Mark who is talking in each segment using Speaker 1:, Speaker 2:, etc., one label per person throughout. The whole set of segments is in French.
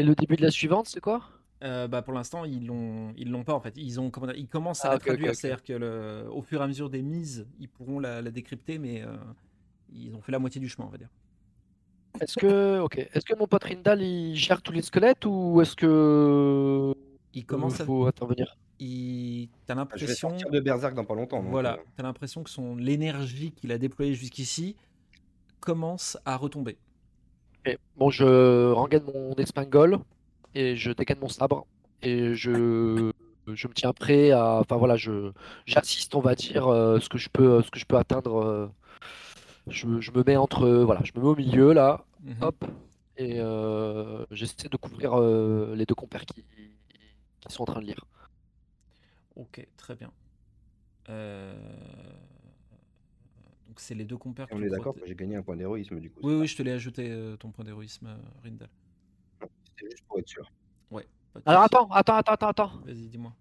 Speaker 1: Et le début de la suivante, c'est quoi?
Speaker 2: Euh, bah, pour l'instant, ils l'ont, ils l'ont pas en fait. Ils ont, comment dire, ils commencent à
Speaker 1: Ah,
Speaker 2: la traduire, c'est-à-dire que le, au fur et à mesure des mises, ils pourront la, la décrypter, mais euh, ils ont fait la moitié du chemin, on va dire.
Speaker 1: Est-ce que, ok, est-ce que mon pote Rindal il gère tous les squelettes ou est-ce que
Speaker 2: Il
Speaker 1: il
Speaker 2: commence à,
Speaker 1: faut intervenir?
Speaker 2: Il, t'as
Speaker 3: Je vais
Speaker 2: l'impression,
Speaker 3: de Berserk dans pas longtemps. donc,
Speaker 2: voilà,
Speaker 3: euh,
Speaker 2: t'as l'impression que son l'énergie qu'il a déployée jusqu'ici commence à retomber.
Speaker 1: Bon, je rengaine mon espingole et je dégaine mon sabre et je, je me tiens prêt à, enfin voilà, je, j'assiste, on va dire, euh, ce que je peux, ce que je peux atteindre. euh, je, je me mets entre, voilà, je me mets au milieu là,
Speaker 2: Mhm.
Speaker 1: hop, et euh, j'essaie de couvrir les deux compères qui, qui sont en train de lire.
Speaker 2: Ok, très bien. Donc c'est les deux compères
Speaker 3: On
Speaker 2: qui
Speaker 3: est d'accord j'ai gagné un point d'héroïsme du coup.
Speaker 2: Oui, oui, je te l'ai ajouté euh, ton point d'héroïsme, euh, Rindal.
Speaker 3: C'était juste pour être sûr.
Speaker 2: Ouais. pas de
Speaker 1: Alors attends, attends, attends, attends, attends.
Speaker 2: Vas-y, dis-moi.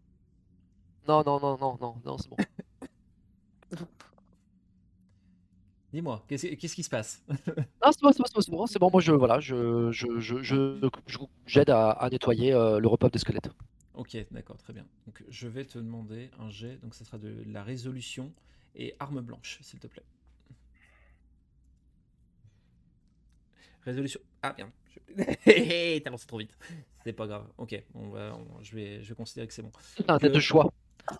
Speaker 1: Non, non, non, non, non, non, c'est bon.
Speaker 2: Dis-moi, qu'est-ce qu'est-ce qui se passe?
Speaker 1: Non, c'est bon, c'est bon, c'est bon, c'est bon, moi je, voilà, je, je, je, je- je- j'aide à, à nettoyer euh, le repas des squelettes.
Speaker 2: Ok, d'accord, très bien. Donc je vais te demander un jet, donc ça sera de la résolution et arme blanche, s'il te plaît. Résolution. Ah merde. je- T'as lancé trop vite. C'est pas grave. Ok, on va, on- je, vais, je vais considérer que c'est bon.
Speaker 1: C'est un tête
Speaker 2: Que-
Speaker 1: de choix.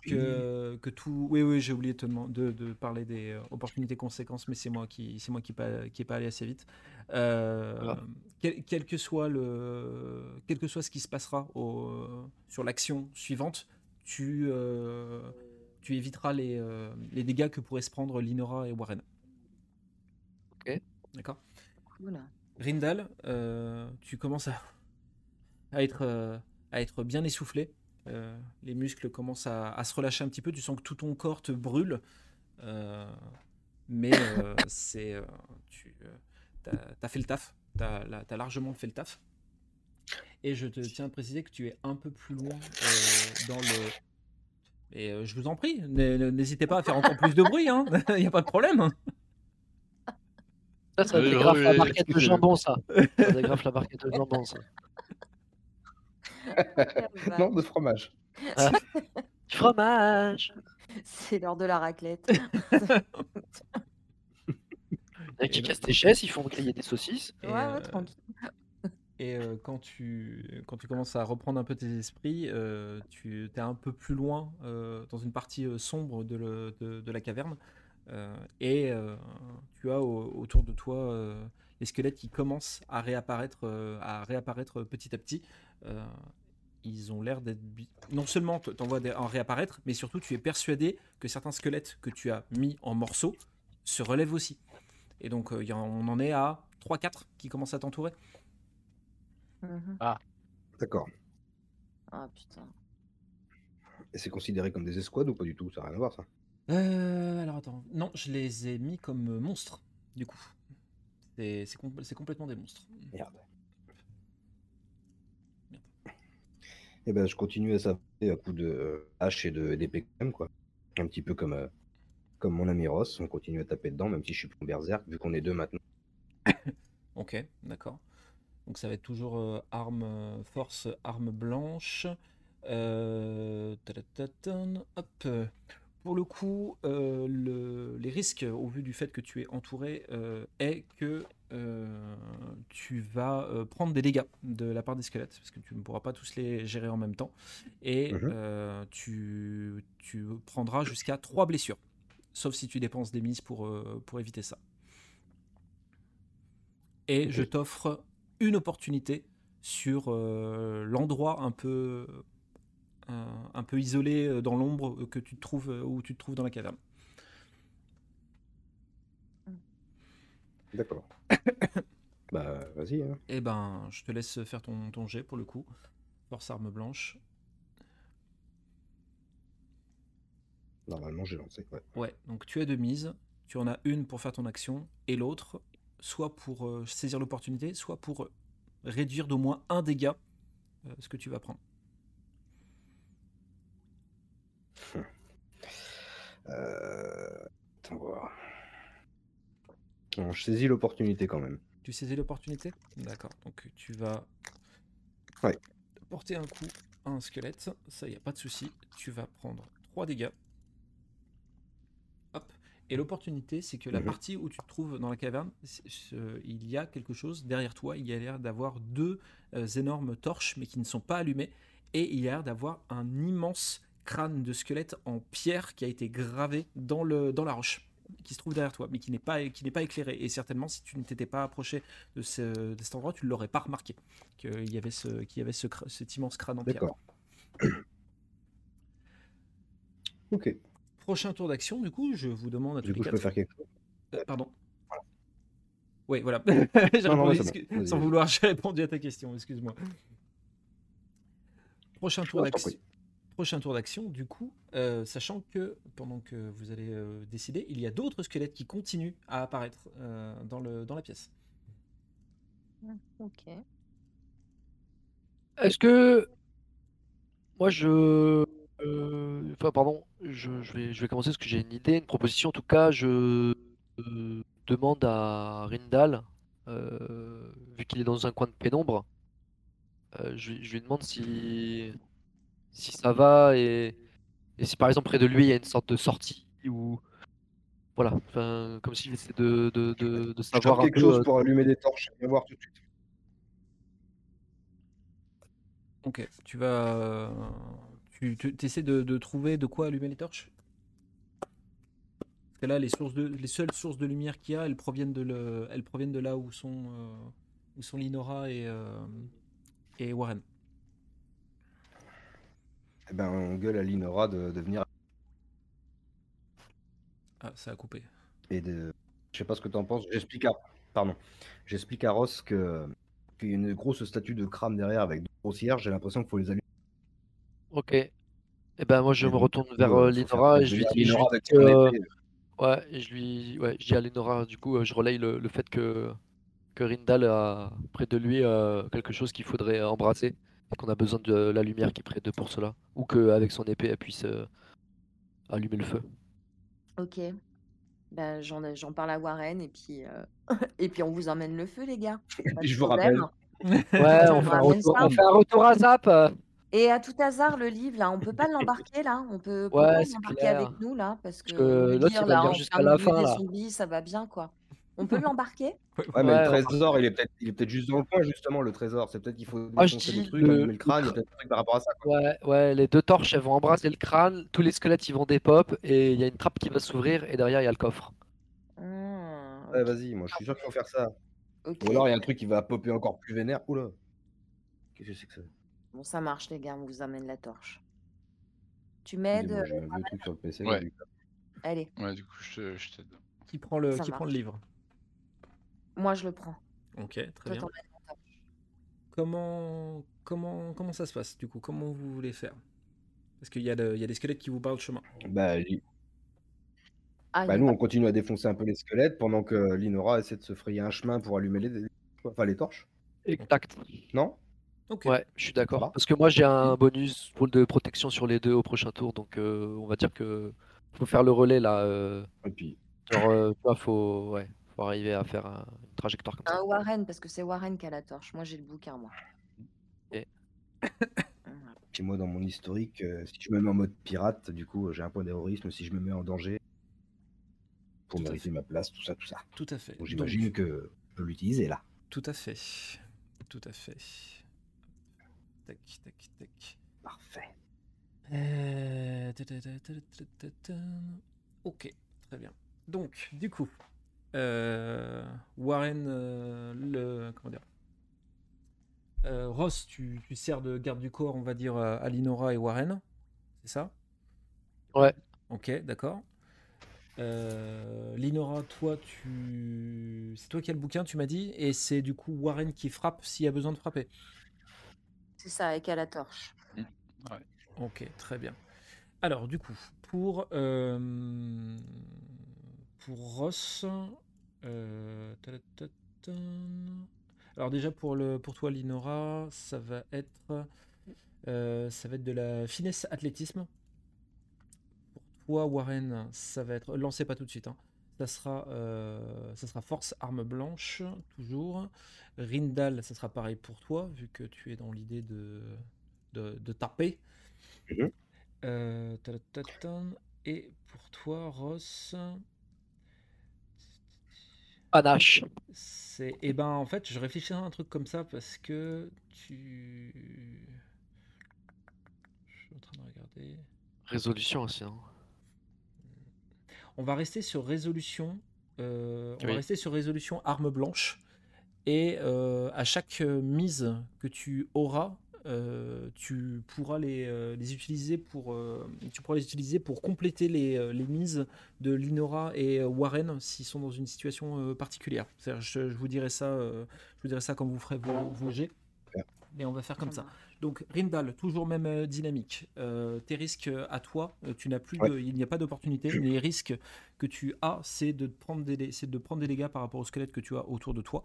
Speaker 2: Que, que tout. Oui, oui, j'ai oublié de, de, de parler des euh, opportunités conséquences, mais c'est moi qui, c'est moi qui pas, qui est pas allé assez vite. Euh,
Speaker 1: Voilà.
Speaker 2: quel, quel que soit le, quel que soit ce qui se passera au, sur l'action suivante, tu, euh, tu éviteras les, euh, les dégâts que pourraient se prendre Linora et Warren.
Speaker 1: Ok.
Speaker 2: D'accord?
Speaker 4: Cool.
Speaker 2: Rindal, euh, tu commences à, à, être, euh, à être bien essoufflé. Euh, les muscles commencent à, à se relâcher un petit peu. Tu sens que tout ton corps te brûle. Mais c'est, tu as, fait le taf. Tu as, largement fait le taf. Et je te tiens à préciser que tu es un peu plus loin dans le. Et je vous en prie, n'hésitez pas à faire encore plus de bruit. Il n'y a pas de problème.
Speaker 1: Ça, ça dégrafe la barquette de jambon, ça. Ça dégrafe la barquette de jambon, ça.
Speaker 3: Non, de fromage.
Speaker 1: Du fromage.
Speaker 4: C'est l'heure de la raclette.
Speaker 1: Il y en a qui cassent des chaises, ils font griller des saucisses.
Speaker 2: Et,
Speaker 4: ouais, ouais,
Speaker 2: euh,
Speaker 4: tranquille.
Speaker 2: Et euh, quand, tu, quand tu commences à reprendre un peu tes esprits, euh, tu es un peu plus loin euh, dans une partie euh, sombre de, le- de- de la caverne. Euh, et euh, tu as au- autour de toi euh, les squelettes qui commencent à réapparaître, euh, à réapparaître petit à petit. Euh, ils ont l'air d'être. bi- Non seulement t'en vois en réapparaître, mais surtout tu es persuadé que certains squelettes que tu as mis en morceaux se relèvent aussi. Et donc euh, il y en- on en est à 3-4 qui commencent à t'entourer.
Speaker 4: Mhm.
Speaker 3: D'accord.
Speaker 4: Ah putain.
Speaker 3: Et c'est considéré comme des escouades ou pas du tout? Ça n'a rien à voir ça?
Speaker 2: Euh, alors attends, non, je les ai mis comme euh, monstres, du coup. C'est c'est com- c'est complètement des monstres.
Speaker 3: Merde. Et ben je continue à s'affronter à coups de euh, hache et de d'épée quand même quoi. Un petit peu comme euh, comme mon ami Ross, on continue à taper dedans même si je suis plus berserk vu qu'on est deux maintenant.
Speaker 2: Ok, d'accord. Donc ça va être toujours euh, arme force, arme blanche. Euh, hop. Pour le coup, euh, le- les risques, au vu du fait que tu es entouré, euh, est que euh, tu vas prendre des dégâts de la part des squelettes, parce que tu ne pourras pas tous les gérer en même temps. Et
Speaker 3: Mhm.
Speaker 2: tu, tu prendras jusqu'à 3 blessures, sauf si tu dépenses des mises pour, pour éviter ça. Et je t'offre une opportunité sur l'endroit un peu, un, peu isolé euh, dans l'ombre que tu te trouves, euh, où tu te trouves dans la caverne.
Speaker 3: D'accord. bah vas-y. Hein.
Speaker 2: Eh ben, je te laisse faire ton, ton jet pour le coup. Force arme blanche.
Speaker 3: Normalement j'ai lancé. Ouais.
Speaker 2: Ouais, donc tu as deux mises. Tu en as une pour faire ton action et l'autre, soit pour euh, saisir l'opportunité, soit pour euh, réduire d'au moins un dégât euh, ce que tu vas prendre.
Speaker 3: Euh... Attends voir. Bon, je saisis l'opportunité quand même.
Speaker 2: Tu saisis l'opportunité? D'accord. Donc tu vas
Speaker 3: Ouais.
Speaker 2: porter un coup à un squelette, ça y a pas de souci. Tu vas prendre 3 dégâts. Hop. Et l'opportunité, c'est que la
Speaker 3: Mhm.
Speaker 2: partie où tu te trouves dans la caverne, il y a quelque chose derrière toi. Il y a l'air d'avoir deux euh, énormes torches, mais qui ne sont pas allumées. Et il y a l'air d'avoir un immense crâne de squelette en pierre qui a été gravé dans, le, dans la roche, qui se trouve derrière toi, mais qui n'est pas, qui n'est pas éclairé. Et certainement, si tu ne t'étais pas approché de, ce- de cet endroit, tu ne l'aurais pas remarqué qu'il y avait, ce, qu'il y avait ce, cet immense crâne en pierre.
Speaker 3: Ok.
Speaker 2: Prochain tour d'action, du coup, je vous demande à tous
Speaker 3: Du
Speaker 2: les
Speaker 3: coup, je peux
Speaker 2: quatre.
Speaker 3: faire quelque chose.
Speaker 2: Euh, pardon. Oui, voilà.
Speaker 3: Non, non,
Speaker 2: répondu,
Speaker 3: bon.
Speaker 2: Sans vouloir, j'ai répondu à ta question, excuse-moi. Prochain tour
Speaker 3: je t'en
Speaker 2: d'action. Prochain tour d'action, du coup, euh, sachant que pendant que vous allez euh, décider, il y a d'autres squelettes qui continuent à apparaître euh, dans, le, dans la pièce.
Speaker 4: Ok.
Speaker 1: Est-ce que moi je, euh, enfin pardon, je, je vais je vais commencer parce que j'ai une idée, une proposition. En tout cas, je euh, demande à Rindal, euh, vu qu'il est dans un coin de pénombre, euh, je lui demande si si ça va et, et si par exemple près de lui il y a une sorte de sortie ou voilà, enfin comme s'il essaie de de, de, savoir un
Speaker 3: quelque
Speaker 1: peu.
Speaker 3: chose
Speaker 1: euh,
Speaker 3: pour allumer des torches. Voir tout de suite.
Speaker 2: Ok, tu vas. Tu, tu essaies de, de trouver de quoi allumer les torches? Parce que là, les, sources de, les seules sources de lumière qu'il y a, elles proviennent de, le, elles proviennent de là où sont, euh, où sont Linora et, euh, et Warren.
Speaker 3: Eh ben, on gueule à Linora de, de venir
Speaker 2: Ah, ça a coupé.
Speaker 3: et de. Je sais pas ce que tu en penses. J'explique à. Pardon. J'explique à Ross que qu'il y a une grosse statue de crâne derrière avec deux grossières. J'ai l'impression qu'il faut les allumer.
Speaker 1: Ok. Et ben moi je
Speaker 3: Et
Speaker 1: me retourne vers
Speaker 3: euh,
Speaker 1: Linora et je lui dis, je lui dis euh, ouais, et je lui, ouais, je dis à Linora, du coup, euh, je relaye le, le fait que que Rindal a près de lui euh, quelque chose qu'il faudrait embrasser et qu'on a besoin de la lumière qui est près d'eux pour cela, ou qu'avec son épée elle puisse euh, allumer le feu.
Speaker 4: Ok. Ben, j'en, j'en parle à Warren et puis, euh, et puis on vous emmène le feu, les gars.
Speaker 3: Je vous
Speaker 4: problème.
Speaker 3: rappelle.
Speaker 1: Ouais, on fait un retour,
Speaker 4: ça.
Speaker 1: on fait un retour à Zap.
Speaker 4: Et à tout hasard, le livre, là, on peut pas l'embarquer, là? On peut,
Speaker 1: Ouais,
Speaker 4: l'embarquer avec nous, là Parce que
Speaker 1: Parce que
Speaker 4: le
Speaker 1: l'autre,
Speaker 4: lire,
Speaker 1: il va
Speaker 4: là,
Speaker 1: lire
Speaker 4: en
Speaker 1: jusqu'à la fin, là.
Speaker 4: zombies, ça va bien, quoi. On peut l'embarquer?
Speaker 3: Ouais, mais
Speaker 1: Ouais,
Speaker 3: le trésor, il est peut-être il est peut-être juste dans le coin, justement, le trésor. C'est peut-être qu'il faut
Speaker 1: Moi, je
Speaker 3: défoncer
Speaker 1: dis
Speaker 3: des trucs,
Speaker 1: le-
Speaker 3: le crâne,
Speaker 1: le-
Speaker 3: truc par rapport à ça. quoi.
Speaker 1: Ouais, ouais, les deux torches, elles vont embrasser le crâne, tous les squelettes, ils vont dépop, et il y a une trappe qui va s'ouvrir, et derrière, il y a le coffre.
Speaker 4: Hmm,
Speaker 3: Ouais, vas-y, moi je suis sûr qu'il faut faire ça. Ou alors il y a un truc qui va popper encore plus vénère. Oula. Qu'est-ce que c'est que ça?
Speaker 4: Bon, ça marche, les gars, on vous amène la torche. Tu m'aides? euh,
Speaker 3: J'ai un vieux truc sur le PC.
Speaker 5: Ouais.
Speaker 3: là, du coup.
Speaker 4: Allez,
Speaker 5: Ouais, du coup, je t'aide.
Speaker 2: Qui prend le,
Speaker 4: Ça
Speaker 2: qui prend le livre?
Speaker 4: Moi je le prends.
Speaker 2: Ok, très
Speaker 4: Toi,
Speaker 2: bien. Comment, comment, comment ça se passe du coup? Comment vous voulez faire? Parce qu'il y, a y des squelettes qui vous barrent le chemin.
Speaker 3: Bah,
Speaker 4: Ah,
Speaker 3: bah, nous on continue à défoncer un peu les squelettes pendant que Linora essaie de se frayer un chemin pour allumer les, enfin, les torches.
Speaker 1: Exact.
Speaker 3: Non?
Speaker 2: Ok.
Speaker 1: Ouais, je suis d'accord. Parce que moi, j'ai un bonus de protection sur les deux au prochain tour, donc euh, on va dire que faut faire le relais là. euh,
Speaker 3: Et puis,
Speaker 1: genre, euh, faut, ouais, faut arriver à faire un- une trajectoire comme ça.
Speaker 4: Un Warren, parce que c'est Warren qui a la torche. Moi j'ai le bouquin, moi.
Speaker 1: Et-
Speaker 3: puis moi dans mon historique, euh, si je me mets en mode pirate, du coup j'ai un point d'héroïsme si je me mets en danger pour
Speaker 2: Tout à
Speaker 3: mériter ma place, tout ça, tout ça.
Speaker 2: Tout à fait.
Speaker 3: Donc j'imagine
Speaker 2: Donc,
Speaker 3: que je peux l'utiliser là.
Speaker 2: Tout à fait. Tout à fait. Tac, tac, tac.
Speaker 3: Parfait.
Speaker 2: Euh, ta, ta, ta, ta, ta, ta, ta. Ok, très bien. Donc, du coup, Warren, euh, le comment dire, euh, Ross, tu, tu sers de garde du corps, on va dire, à Linora et Warren, c'est ça?
Speaker 1: Ouais.
Speaker 2: Ok, d'accord. Euh, Linora, toi, tu, c'est toi qui as le bouquin, tu m'as dit, et c'est du coup Warren qui frappe s'il y a besoin de frapper.
Speaker 4: C'est ça, et qui a la torche.
Speaker 2: Ok, très bien. Alors, du coup, pour, euh, pour Ross, euh, alors déjà pour, le, pour toi, Linora, ça va être, euh, ça va être de la finesse athlétisme. Pour toi, Warren, ça va être, lancez pas tout de suite, hein. ça sera, euh, ça sera force arme blanche, toujours. Rindal, ça sera pareil pour toi, vu que tu es dans l'idée de, de, de taper.
Speaker 3: Mhm.
Speaker 2: Euh, et pour toi, Ross,
Speaker 1: Panache.
Speaker 2: c'est. Eh ben, en fait, je réfléchis à un truc comme ça parce que tu. Je suis en train de regarder.
Speaker 1: Résolution aussi. hein.
Speaker 2: On va rester sur résolution. euh, on va rester sur résolution arme blanche. Et euh, à chaque euh, mise que tu auras, euh, tu pourras les, euh, les utiliser pour euh, tu pourras les utiliser pour compléter les, euh, les mises de Linora et euh, Warren s'ils sont dans une situation euh, particulière. C'est-à-dire, Je, je vous dirai ça, euh, je vous dirai ça quand vous ferez vos, vos jets. Mais on va faire comme ça. Donc Rindal, toujours même euh, dynamique. Euh, tes risques euh, à toi, tu n'as plus
Speaker 3: Ouais.
Speaker 2: de, il n'y a pas d'opportunité. Les risques que tu as, c'est de prendre des, c'est de prendre des dégâts par rapport au squelette que tu as autour de toi.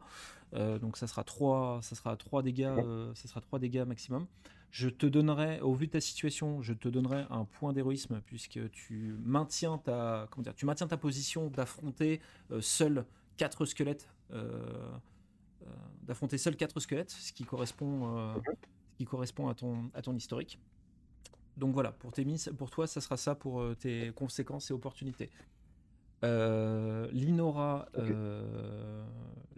Speaker 2: Euh, donc ça sera trois, ça sera trois dégâts, euh, ça sera trois dégâts maximum. Je te donnerai, au vu de ta situation, je te donnerai un point d'héroïsme puisque tu maintiens ta, comment dire, tu maintiens ta position d'affronter seul quatre squelettes, d'affronter seul quatre squelettes, ce qui correspond, euh, qui correspond à ton, à ton historique. Donc voilà, pour, tes pour toi, ça sera ça pour euh, tes conséquences et opportunités. Euh, Linora, euh,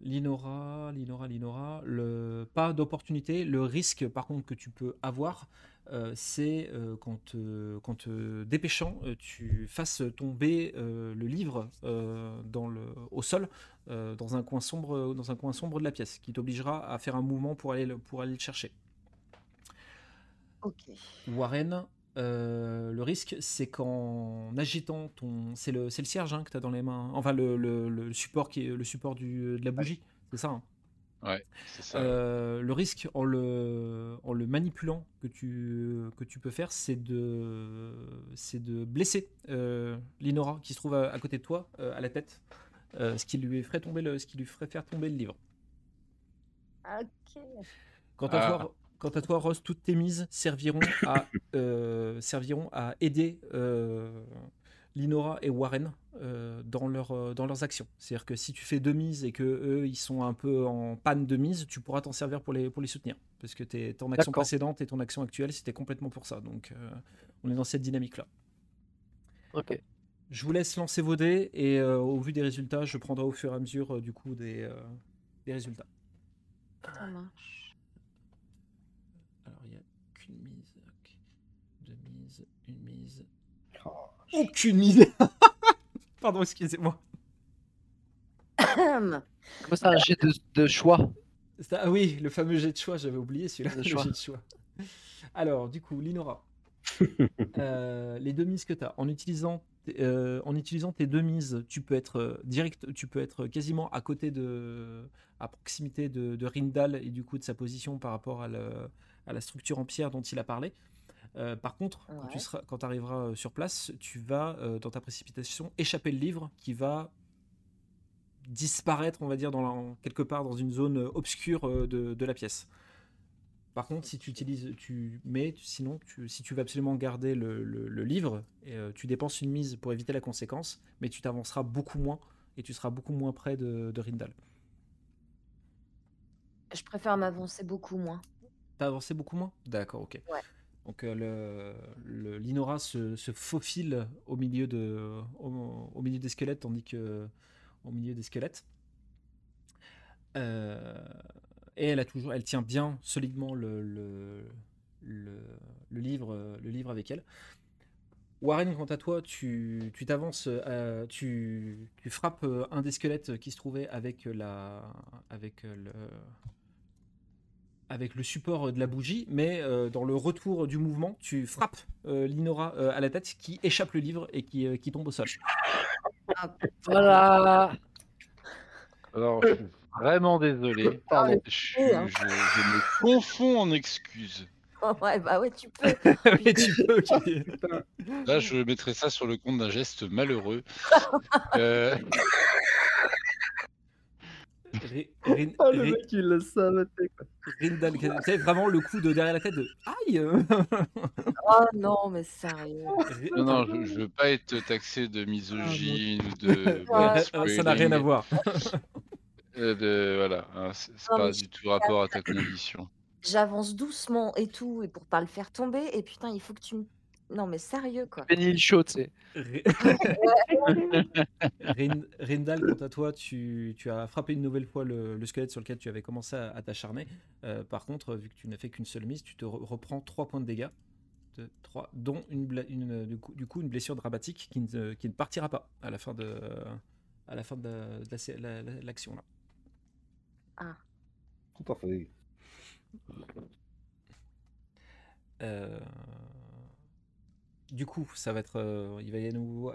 Speaker 2: Linora, Linora, Linora, le, pas d'opportunité. Le risque, par contre, que tu peux avoir, euh, c'est quand, euh, quand euh, dépêchant, tu fasses tomber le livre dans le, au sol, dans, un coin sombre, dans un coin sombre de la pièce, qui t'obligera à faire un mouvement pour aller, le- pour aller le chercher.
Speaker 4: Ok.
Speaker 2: Warren, euh, le risque, c'est qu'en agitant ton. C'est le, c'est le cierge hein, que tu as dans les mains. Enfin, le, le- le support, qui est le support du, de la bougie. C'est ça. hein.
Speaker 5: Ouais, c'est ça.
Speaker 2: Euh, le risque en le, en le manipulant que tu, que tu peux faire, c'est de, c'est de blesser euh, Linora qui se trouve à, à côté de toi, euh, à la tête, euh, ce, qui lui ferait tomber le, ce qui lui ferait faire tomber le livre.
Speaker 4: Ok.
Speaker 2: Quant à,
Speaker 5: Ah.
Speaker 2: toi, quant à toi, Ross, toutes tes mises serviront à, euh, serviront à aider euh, Linora et Warren euh, dans, leur, euh, dans leurs actions. C'est-à-dire que si tu fais deux mises et que eux ils sont un peu en panne de mise, tu pourras t'en servir pour les, pour les soutenir. Parce que t'es- ton action précédente et ton action actuelle, c'était complètement pour ça. Donc euh, on est dans cette dynamique-là.
Speaker 1: Ok.
Speaker 2: Je vous laisse lancer vos dés et euh, au vu des résultats, je prendrai au fur et à mesure euh, du coup des, euh, des résultats.
Speaker 4: Ça marche.
Speaker 2: Alors, il n'y a qu'une mise. ok. Deux mises, une mise.
Speaker 3: Oh,
Speaker 2: Aucune mise Pardon, excusez-moi.
Speaker 1: Comment ça, un jet de, de choix
Speaker 2: Ah oui, le fameux jet de choix, j'avais oublié celui-là.
Speaker 1: Le
Speaker 2: jet de choix. Alors, du coup, Linora. Euh, les deux mises que tu as, en utilisant, euh, en utilisant tes deux mises, tu peux être euh, direct, tu peux être quasiment à côté de, à proximité de, de Rindal et du coup de sa position par rapport à, le- à la structure en pierre dont il a parlé. Euh, par contre, quand tu seras, quand arriveras euh, sur place, tu vas euh, dans ta précipitation échapper le livre qui va disparaître, on va dire, dans la- quelque part dans une zone obscure de, de la pièce. Par contre, si tu utilises, tu mets, sinon, tu- si tu veux absolument garder le, le- le livre, et, euh, tu dépenses une mise pour éviter la conséquence, mais tu t'avanceras beaucoup moins et tu seras beaucoup moins près de, de Rindal.
Speaker 4: Je préfère m'avancer beaucoup moins.
Speaker 2: T'as avancé beaucoup moins? D'accord, ok.
Speaker 4: Ouais.
Speaker 2: Donc euh, le, l'Inora se, faufile au milieu, des squelettes, tandis que au milieu des squelettes. Euh, et elle a toujours, elle tient bien solidement le, livre, avec elle. Warren, quant à toi, tu t'avances, euh, tu, frappes un des squelettes qui se trouvait avec la, avec le, avec le support de la bougie, mais euh, dans le retour du mouvement, tu frappes euh, Linora euh, à la tête qui échappe le livre et qui, euh, qui tombe au sol.
Speaker 4: Ah,
Speaker 1: Voilà
Speaker 5: Alors, je suis vraiment désolé.
Speaker 4: Pardon.
Speaker 5: Je,
Speaker 4: Oh, hein.
Speaker 5: je- je me confonds en excuses.
Speaker 4: ouais, bah ouais, tu peux.
Speaker 2: Mais tu peux. qui-
Speaker 5: Là, je mettrai ça sur le compte d'un geste malheureux.
Speaker 2: Ri- Rin-
Speaker 3: le
Speaker 2: Ri-
Speaker 3: mec, il le savait. quoi.
Speaker 2: Rindal, tu sais, vraiment le coup de derrière la tête de aïe.
Speaker 4: Oh non, mais sérieux.
Speaker 2: Ri-
Speaker 5: Non, non, je, je veux pas être taxé de misogyne ou de.
Speaker 4: Ouais,
Speaker 2: Ah, ça n'a rien à voir.
Speaker 5: Euh, de, voilà, hein, c'est pas du tout rapport à ta condition.
Speaker 4: J'avance doucement et tout, et pour pas le faire tomber, et putain, il faut que tu me. Non, mais sérieux, quoi.
Speaker 1: Benny Hill Show, tu sais.
Speaker 2: Rindal, quant à toi, tu, tu as frappé une nouvelle fois le, le squelette sur lequel tu avais commencé à, à t'acharner. Euh, par contre, vu que tu n'as fait qu'une seule mise, tu te re- reprends 3 points de dégâts, de, 3, dont une, bla- une, euh, du, coup, du coup une blessure dramatique qui ne, qui ne partira pas à la fin de, à la fin de la- de la sé- la- la- l'action. là.
Speaker 3: Tout à fait.
Speaker 2: Euh, Du coup, ça va être, euh, il va y à nouveau,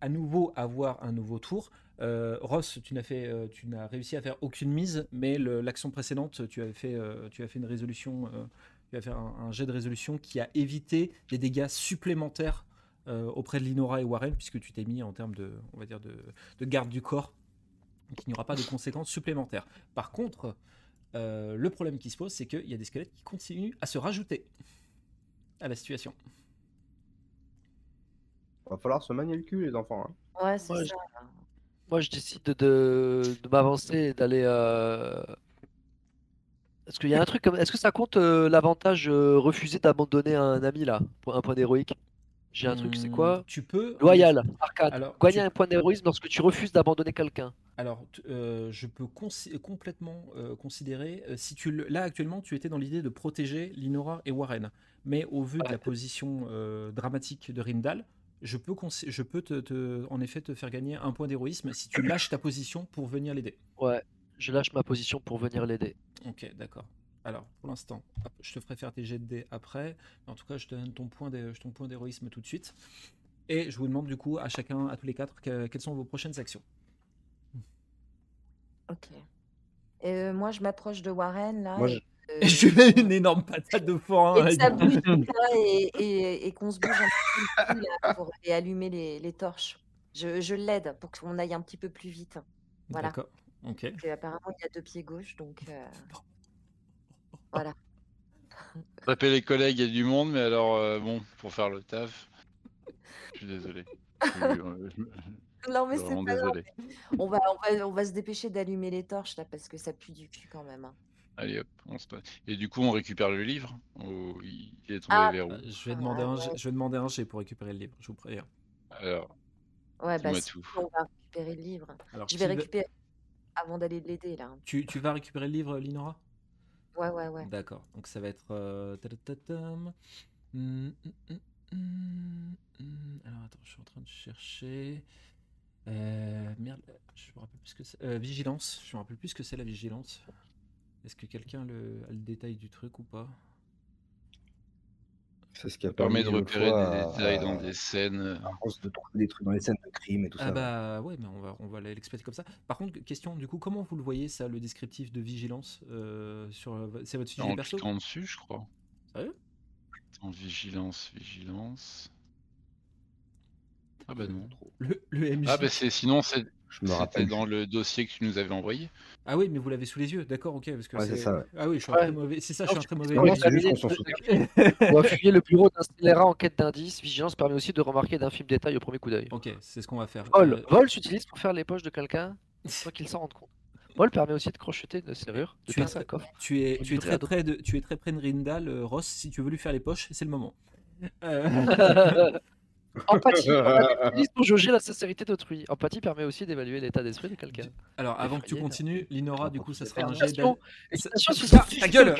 Speaker 2: à nouveau, avoir un nouveau tour. Euh, Ross, tu n'as fait, euh, tu n'as réussi à faire aucune mise, mais l'action précédente, tu avais fait, tu as fait une résolution, tu as fait un, jet de résolution qui a évité des dégâts supplémentaires auprès de Linora et Warren, puisque tu t'es mis en termes de, on va dire de, de garde du corps, donc il n'y aura pas de conséquences supplémentaires. Par contre, le problème qui se pose, c'est qu'il y a des squelettes qui continuent à se rajouter à la situation.
Speaker 3: Va falloir se manier le cul, les enfants. hein.
Speaker 4: Ouais, c'est
Speaker 1: Ouais,
Speaker 4: ça.
Speaker 1: Moi, je décide de, de, de m'avancer et d'aller. euh, Est-ce qu'il y a un truc comme. Est-ce que ça compte euh, l'avantage euh, refusé d'abandonner un ami là pour un point d'héroïque? J'ai un truc, c'est
Speaker 2: Hmm,
Speaker 1: quoi?
Speaker 2: Tu peux.
Speaker 1: Loyal, arcade.
Speaker 2: Alors,
Speaker 1: Gagner
Speaker 2: tu-
Speaker 1: un point d'héroïsme lorsque tu refuses d'abandonner quelqu'un?
Speaker 2: Alors, euh, je peux consi- complètement euh, considérer, euh, si tu le- là actuellement, tu étais dans l'idée de protéger Linora et Warren, mais au vu de la position euh, dramatique de Rindal, je peux, consi- je peux te, te- en effet te faire gagner un point d'héroïsme si tu lâches ta position pour venir l'aider.
Speaker 1: Ouais, je lâche ma position pour venir l'aider.
Speaker 2: Ok, d'accord. Alors, pour l'instant, je te ferai faire tes jets de dés après. En tout cas, je te donne ton point d'hé- ton point d'héroïsme tout de suite. Et je vous demande du coup à chacun, à tous les quatre, que- quelles sont vos prochaines actions?
Speaker 4: Ok. Et euh, moi, je m'approche de Warren, là.
Speaker 3: Moi, je-
Speaker 2: je lui mets une énorme patate de
Speaker 4: et bouge là, et, et- et qu'on se bouge un petit peu là, pour aller allumer les, les torches. Je, je l'aide pour qu'on aille un petit peu plus vite. Voilà.
Speaker 2: D'accord. Ok.
Speaker 4: Apparemment, il a deux pieds gauches, donc euh, voilà.
Speaker 5: Taper les collègues, il y a du monde, mais alors, euh, bon, pour faire le taf, je suis désolé. Euh,
Speaker 4: Non, mais c'est pas grave.
Speaker 5: désolé.
Speaker 4: On va, on va, on va se dépêcher d'allumer les torches là parce que ça pue du cul quand même. hein.
Speaker 5: Allez hop, on se passe. Et du coup, on récupère le livre ou il est tombé
Speaker 4: Ah,
Speaker 5: vers où?
Speaker 2: Euh, Je vais demander un, je vais demander un jet pour récupérer le livre. Je vous préviens.
Speaker 5: Alors,
Speaker 4: Ouais, bah
Speaker 5: dis-moi
Speaker 4: si,
Speaker 5: tout.
Speaker 4: on va récupérer le livre.
Speaker 2: Alors,
Speaker 4: Je vais
Speaker 2: va-
Speaker 4: récupérer avant d'aller l'aider là.
Speaker 2: Tu, tu vas récupérer le livre, Linora?
Speaker 4: Ouais, ouais, ouais.
Speaker 2: D'accord. Donc ça va être. euh, hum, hum, hum. Alors attends, je suis en train de chercher. Euh, merde, je me rappelle plus ce que c'est. Euh, vigilance. Je me rappelle plus ce que c'est la vigilance. Est-ce que quelqu'un le, a le détail du truc ou pas?
Speaker 3: C'est ce qui a
Speaker 5: Ça permet de
Speaker 3: permis
Speaker 5: repérer des
Speaker 3: à-
Speaker 5: détails dans
Speaker 3: à-
Speaker 5: des scènes. euh,
Speaker 3: de trouver des trucs dans les scènes de crime et tout
Speaker 2: Ah
Speaker 3: ça.
Speaker 2: bah ouais, mais on va, on va l'exploiter comme ça. Par contre, question, du coup, comment vous le voyez ça, le descriptif de vigilance euh, sur euh, C'est votre sujet
Speaker 5: En
Speaker 2: perso?
Speaker 5: cliquant dessus, je crois.
Speaker 2: Sérieux?
Speaker 5: En vigilance, vigilance. Ah bah non.
Speaker 2: le, le MJ.
Speaker 5: Ah bah c'est sinon c'est
Speaker 3: Je me rappelle.
Speaker 5: dans le dossier que tu nous avais envoyé.
Speaker 2: Ah oui, mais vous l'avez sous les yeux, d'accord, ok, parce que
Speaker 3: Ouais, c'est ça, ouais.
Speaker 2: Ah oui, je suis un très mauvais. C'est ça, je suis un très mauvais.
Speaker 3: Non,
Speaker 1: Ouais,
Speaker 2: MJ.
Speaker 3: c'est juste
Speaker 1: terminé.
Speaker 3: qu'on s'en souvient.
Speaker 1: On va fouiller le bureau d'un scélérat en quête d'indices. Vigilance permet aussi de remarquer d'infimes détails au premier coup d'œil.
Speaker 2: Ok, c'est ce qu'on va faire.
Speaker 1: Vol.
Speaker 2: Euh,
Speaker 1: Vol s'utilise pour faire les poches de quelqu'un sans qu'il s'en rende compte. Vol permet aussi de crocheter une serrure, de
Speaker 2: Tu es
Speaker 1: percer un coffre.
Speaker 2: tu es,
Speaker 1: Faut
Speaker 2: tu es
Speaker 1: livrer
Speaker 2: très près de, tu es très près de Rindal, euh, Ross. Si tu veux lui faire les poches, c'est le moment. Euh,
Speaker 1: Empathie. Empathie pour jauger la sincérité d'autrui. Empathie permet aussi d'évaluer l'état d'esprit de quelqu'un.
Speaker 2: Alors, avant que tu continues, Linora, du coup, ça sera un jet
Speaker 1: Suzy.
Speaker 2: ta gueule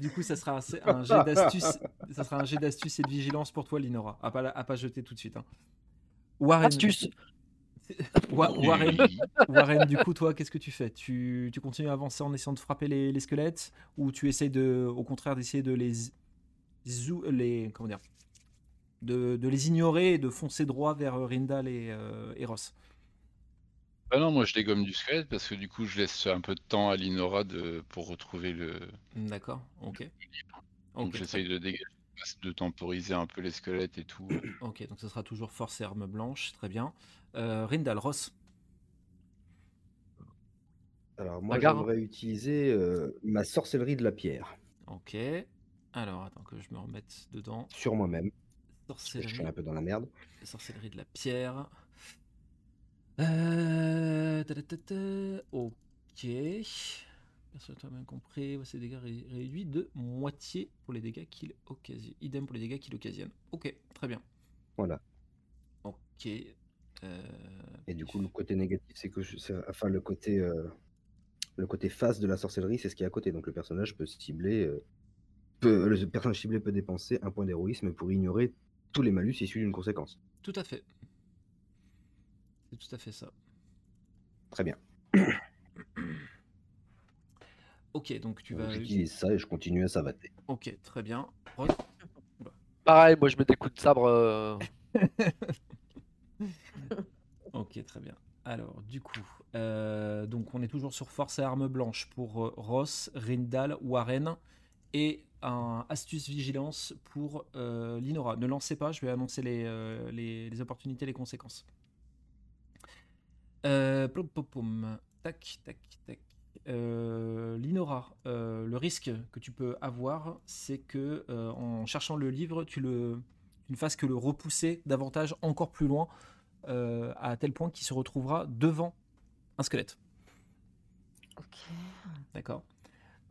Speaker 2: Du coup, ça sera un, jet d'astuce, ça sera un jet d'astuce et de vigilance pour toi, Linora. À pas, à pas jeter tout de suite. hein. Warren,
Speaker 1: Astuce.
Speaker 2: Warren, du coup, toi, qu'est-ce que tu fais? Tu, tu continues à avancer en essayant de frapper les, les squelettes ou tu essayes de, au contraire d'essayer de les, zou- les, comment dire, de, de les ignorer et de foncer droit vers euh, Rindal et, euh, et Ross
Speaker 5: Bah non, moi je dégomme du squelette parce que du coup je laisse un peu de temps à Linora de, pour retrouver le.
Speaker 2: D'accord, ok.
Speaker 5: Donc
Speaker 2: Ok,
Speaker 5: j'essaye de dégager, de temporiser un peu les squelettes et tout.
Speaker 2: Ok, donc ce sera toujours force et arme blanche, très bien. Euh, Rindal, Ross.
Speaker 3: Alors moi
Speaker 1: hein.
Speaker 3: j'aimerais utiliser euh, ma sorcellerie de la pierre
Speaker 2: Ok. Alors, attends que je me remette dedans.
Speaker 3: sur moi-même. que Je suis
Speaker 2: Sorcellerie,
Speaker 3: un peu dans la merde.
Speaker 2: sorcellerie de la pierre. Euh... ta, ta, ta. Ok. Personne n'a bien compris. Ces dégâts ré- réduits de moitié pour les dégâts qu'il occasionne. Idem pour les dégâts qu'il occasionne. Ok, très bien.
Speaker 3: Voilà.
Speaker 2: Ok. Euh,
Speaker 3: Et du coup, le côté négatif, c'est que je- enfin le côté euh, le côté face de la sorcellerie, c'est ce qui est à côté. Donc le personnage peut cibler, euh, peut, le personnage ciblé peut dépenser un point d'héroïsme pour ignorer tous les malus issus d'une conséquence.
Speaker 2: Tout à fait. C'est tout à fait ça.
Speaker 3: Très bien.
Speaker 2: Ok, donc tu vas.
Speaker 3: J'utilise ça et je continue à savater.
Speaker 2: Ok, très bien. Re-
Speaker 1: Pareil, moi je mets des coups de sabre. euh,
Speaker 2: Ok, très bien. Alors, du coup, euh, donc on est toujours sur force et arme blanche pour euh, Ross, Rindal, Warren et un astuce vigilance pour euh, Linora. Ne lancez pas, je vais annoncer les, euh, les, les opportunités, les conséquences. Euh, pom. Tac, tac, tac. Euh, Linora, le risque que tu peux avoir, c'est que en cherchant le livre, tu, le, tu ne fasses que le repousser davantage encore plus loin à tel point qu'il se retrouvera devant un squelette.
Speaker 4: Ok.
Speaker 2: D'accord.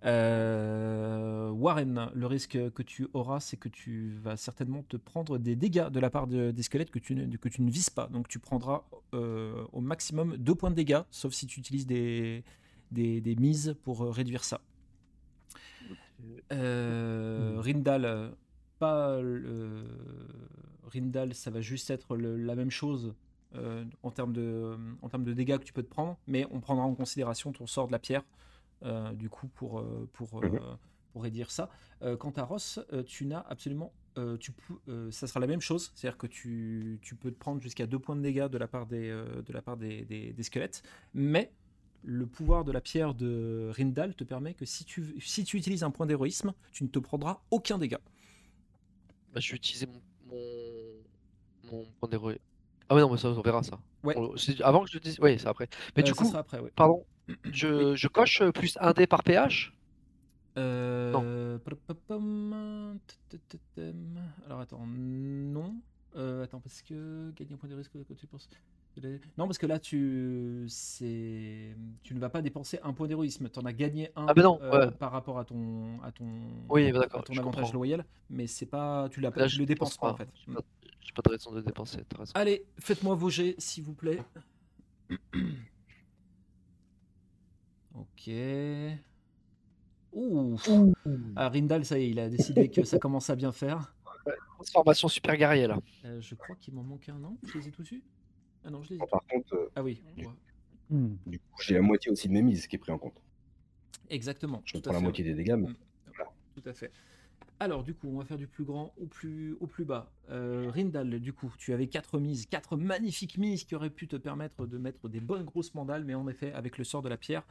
Speaker 2: Euh, Warren, le risque que tu auras, c'est que tu vas certainement te prendre des dégâts de la part de- des squelettes que tu, ne, vises pas. Donc tu prendras euh, au maximum deux points de dégâts, sauf si tu utilises des, mises pour euh, réduire ça. Rindal, pas Rindal, ça va juste être la même chose en, termes de, en termes de dégâts que tu peux te prendre, mais on prendra en considération ton sort de la pierre, du coup, pour, euh, pour, euh,
Speaker 3: Mhm.
Speaker 2: pour réduire ça. Euh, quant à Ross, euh, tu n'as absolument. euh, tu peux, euh, ça sera la même chose, c'est-à-dire que tu, tu peux te prendre jusqu'à deux points de dégâts de la part des, euh, de la part des, des- des squelettes, mais le pouvoir de la pierre de Rindal te permet que si tu, si tu utilises un point d'héroïsme, tu ne te prendras aucun dégât.
Speaker 1: bah, je vais utiliser mon, mon, mon point d'héroï. Ah, ouais, non, mais ça, on verra ça.
Speaker 2: Ouais.
Speaker 1: On- avant que je dise. Oui, c'est après. Mais
Speaker 2: Euh,
Speaker 1: du coup,
Speaker 2: après, ouais.
Speaker 1: pardon, je, je coche euh, plus 1 dé par PH
Speaker 2: Euh, tatatam. Alors attends, non. Euh, attends, parce que gagner un point de risque tu penses. Non, parce que là, tu, c'est, tu ne vas pas dépenser un point d'héroïsme. Tu en as gagné un
Speaker 1: Ah, ben non,
Speaker 2: euh,
Speaker 1: ouais.
Speaker 2: par rapport à ton, à ton,
Speaker 1: Oui,
Speaker 2: à
Speaker 1: d'accord,
Speaker 2: ton avantage
Speaker 1: comprends.
Speaker 2: loyal, mais c'est pas, tu l'as pas, le dépenses
Speaker 1: dépense
Speaker 2: pas en
Speaker 1: pas.
Speaker 2: fait.
Speaker 1: J'ai pas, de raison de dépenser. raison.
Speaker 2: Allez, faites-moi vos jets, s'il vous plaît. ok. Ouh. Ah, Rindal, ça y est, il a décidé que ça commence à bien faire.
Speaker 1: Transformation super guerrier là.
Speaker 2: Euh, je crois qu'il m'en manque un, non? Je les ai tous eus Ah non, je les ai
Speaker 3: Bon,
Speaker 2: tous.
Speaker 3: par contre, euh,
Speaker 2: Ah oui,
Speaker 3: Du-
Speaker 2: ouais.
Speaker 3: du coup, j'ai la moitié aussi de mes mises qui est pris en compte.
Speaker 2: exactement.
Speaker 3: Je prends la moitié des dégâts, mais
Speaker 2: Mm. Tout à fait. Alors, du coup, on va faire du plus grand au plus, au plus bas. Euh, Rindal, du coup, tu avais quatre mises, quatre magnifiques mises qui auraient pu te permettre de mettre des bonnes grosses mandales, mais en effet, avec le sort de la pierre,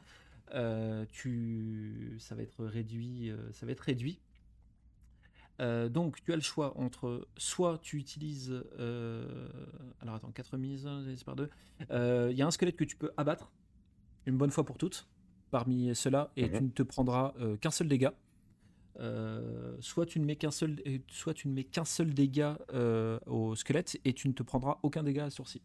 Speaker 2: euh, tu... ça va être réduit. euh, ça va être réduit. Donc, tu as le choix entre soit tu utilises. alors, attends, 4 mises, par 2. Il y a un squelette que tu peux abattre une bonne fois pour toutes parmi ceux-là et
Speaker 3: Mhm.
Speaker 2: tu ne te prendras qu'un seul dégât. Euh, soit tu ne mets qu'un seul, soit tu ne mets qu'un seul dégât euh, au squelette et tu ne te prendras aucun dégât à sourcil.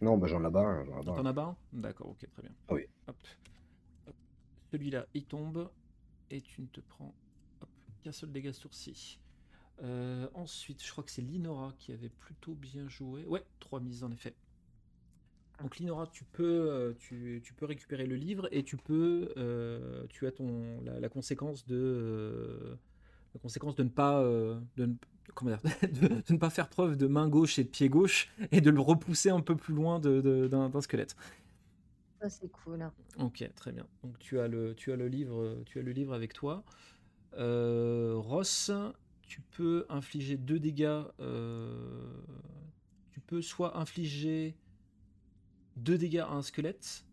Speaker 3: non, bah, j'en ai bas un.
Speaker 2: T'en as bas un? D'accord, ok, très bien.
Speaker 3: Oui.
Speaker 2: Hop. Hop. Celui-là, il tombe et tu ne te prends qu'un seul dégât sourcil. Euh, ensuite, je crois que c'est Linora qui avait plutôt bien joué. Ouais, trois mises en effet. Donc Linora, tu peux, euh, tu, tu peux récupérer le livre et tu peux, euh, tu as ton la, la conséquence de euh, la conséquence de ne pas euh, de, ne, comment dire, de, de ne pas faire preuve de main gauche et de pied gauche et de le repousser un peu plus loin d'un squelette.
Speaker 4: Ça, c'est cool.
Speaker 2: Ok, très bien. Donc tu as le, tu as le livre, tu as le livre avec toi. Ross, tu peux infliger deux dégâts. tu peux soit infliger 2 dégâts à un squelette,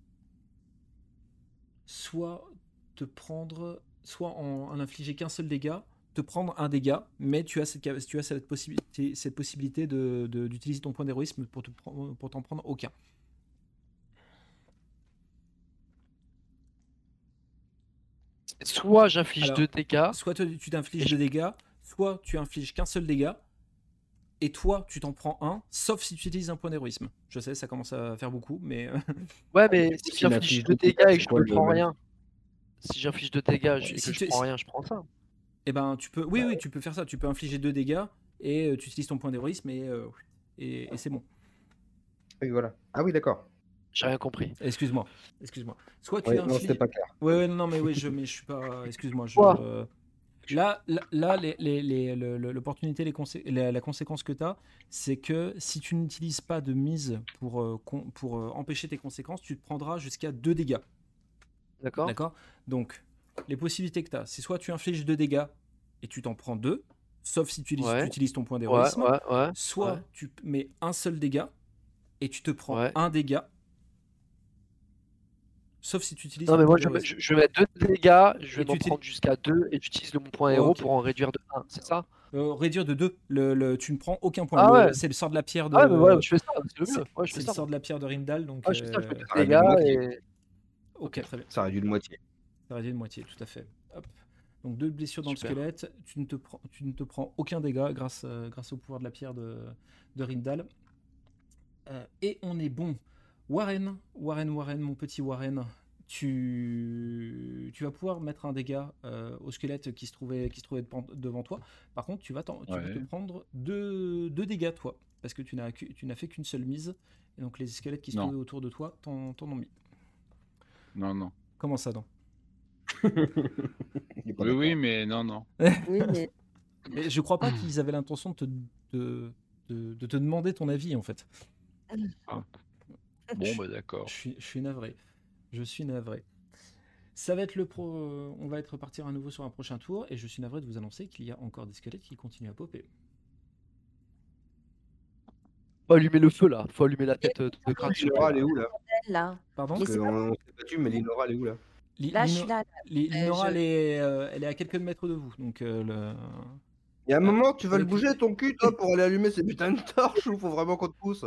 Speaker 2: soit te prendre, soit en, en infliger qu'un seul dégât, te prendre un dégât, mais tu as cette, tu as cette possibilité, cette possibilité de, d'utiliser ton point d'héroïsme pour, pour t'en prendre aucun.
Speaker 1: Soit j'inflige
Speaker 2: Alors,
Speaker 1: deux dégâts.
Speaker 2: Soit tu t'infliges deux dégâts, soit tu infliges qu'un seul dégât, et toi tu t'en prends un, sauf si tu utilises un point d'héroïsme. Je sais, ça commence à faire beaucoup, mais euh,
Speaker 1: Ouais, mais
Speaker 3: coup,
Speaker 1: si j'inflige
Speaker 3: inflige
Speaker 1: 2
Speaker 3: deux dégâts,
Speaker 1: et que je ne prends rien. Si j'inflige 2 dégâts et que je prends
Speaker 2: si-
Speaker 1: rien, je prends ça.
Speaker 2: eh ben tu peux.
Speaker 3: Bah
Speaker 2: Oui, oui, tu peux faire ça. Tu peux infliger deux dégâts et euh, tu utilises ton point d'héroïsme et, euh, et, et c'est bon.
Speaker 3: Oui, voilà. Ah oui, d'accord.
Speaker 1: J'ai rien compris.
Speaker 2: Excuse-moi, excuse-moi. Soit tu
Speaker 3: Ouais, non,
Speaker 2: infliges.
Speaker 3: c'était pas clair.
Speaker 2: Ouais, ouais, non, mais oui, je, mais je suis pas. Excuse-moi. Je... Euh, Là, là, les- les- les- l'opportunité, les consé- la, la conséquence que tu as, c'est que si tu n'utilises pas de mise pour, euh, pour euh, empêcher tes conséquences, tu te prendras jusqu'à 2 dégâts.
Speaker 1: D'accord
Speaker 2: D'accord? Donc, les possibilités que tu as, c'est soit tu infliges 2 dégâts et tu t'en prends 2, sauf si tu utilises,
Speaker 1: Ouais.
Speaker 2: tu utilises ton point d'héroïsme.
Speaker 1: ouais, ouais.
Speaker 2: Soit tu mets un seul dégât et tu te prends un dégât. Sauf si tu utilises
Speaker 1: Non, mais moi, je, je vais mettre 2 dégâts, je
Speaker 2: Et
Speaker 1: vais
Speaker 2: tu
Speaker 1: m'en prendre jusqu'à 2 et j'utilise le mon point héros
Speaker 2: Ok.
Speaker 1: pour en réduire de 1, c'est ça?
Speaker 2: Euh, réduire de 2. Le, le- tu ne prends aucun point.
Speaker 1: Ah ouais.
Speaker 2: C'est le sort de la pierre de.
Speaker 1: Ah, mais ouais, je fais ça, c'est le
Speaker 2: c'est-
Speaker 1: mieux. Ouais, je
Speaker 2: c'est
Speaker 1: fais
Speaker 2: le
Speaker 1: ça.
Speaker 2: sort de la pierre de Rimdal. Donc,
Speaker 1: je fais ça, je
Speaker 2: euh,
Speaker 1: fais 2
Speaker 3: Ah, du
Speaker 1: dégâts et.
Speaker 2: Ok, très bien.
Speaker 3: Ça réduit de moitié.
Speaker 2: Ça réduit de moitié, tout à fait. Hop. Donc deux blessures dans
Speaker 1: Super.
Speaker 2: le squelette. Tu ne te prends, tu ne te prends aucun dégât grâce, euh, grâce au pouvoir de la pierre de, de Rimdal. Euh, et on est bon. Warren, Warren, Warren, mon petit Warren, tu, tu vas pouvoir mettre un dégât euh, au squelette qui se trouvait, qui se trouvait devant toi. Par contre, tu vas, te prendre deux, deux dégâts, toi, parce que tu n'as que- tu n'as fait qu'une seule mise. Et donc les squelettes qui se
Speaker 5: Non.
Speaker 2: trouvaient autour de toi t'en ont mis.
Speaker 5: Non, non.
Speaker 2: Comment ça, non?
Speaker 5: Oui, oui, mais non, non.
Speaker 4: Oui, mais
Speaker 2: Mais je crois pas qu'ils avaient l'intention de te, de, de- de te demander ton avis en fait.
Speaker 5: Bon, bah d'accord.
Speaker 2: Je suis, je suis navré. Je suis navré. Ça va être le pro. euh, On va être repartir à nouveau sur un prochain tour et je suis navré de vous annoncer qu'il y a encore des squelettes qui continuent à popper.
Speaker 1: Faut allumer le feu là, faut allumer la tête euh, de Kratz.
Speaker 3: Linora, elle est où là
Speaker 4: là,
Speaker 2: Pardon
Speaker 4: Mais
Speaker 3: Parce
Speaker 4: c'est pas
Speaker 3: qu'on s'est battu, mais Linora, elle est où là
Speaker 2: Li-
Speaker 4: là, je
Speaker 2: Lino-
Speaker 4: suis là.
Speaker 2: Li-
Speaker 4: Euh,
Speaker 2: Linora,
Speaker 4: je-
Speaker 2: elle, est, euh, elle est à quelques mètres de vous. Donc euh, le...
Speaker 3: Il y a un moment, tu vas le bouger ton cul, toi, pour aller allumer ces putains de torches ou faut vraiment qu'on te pousse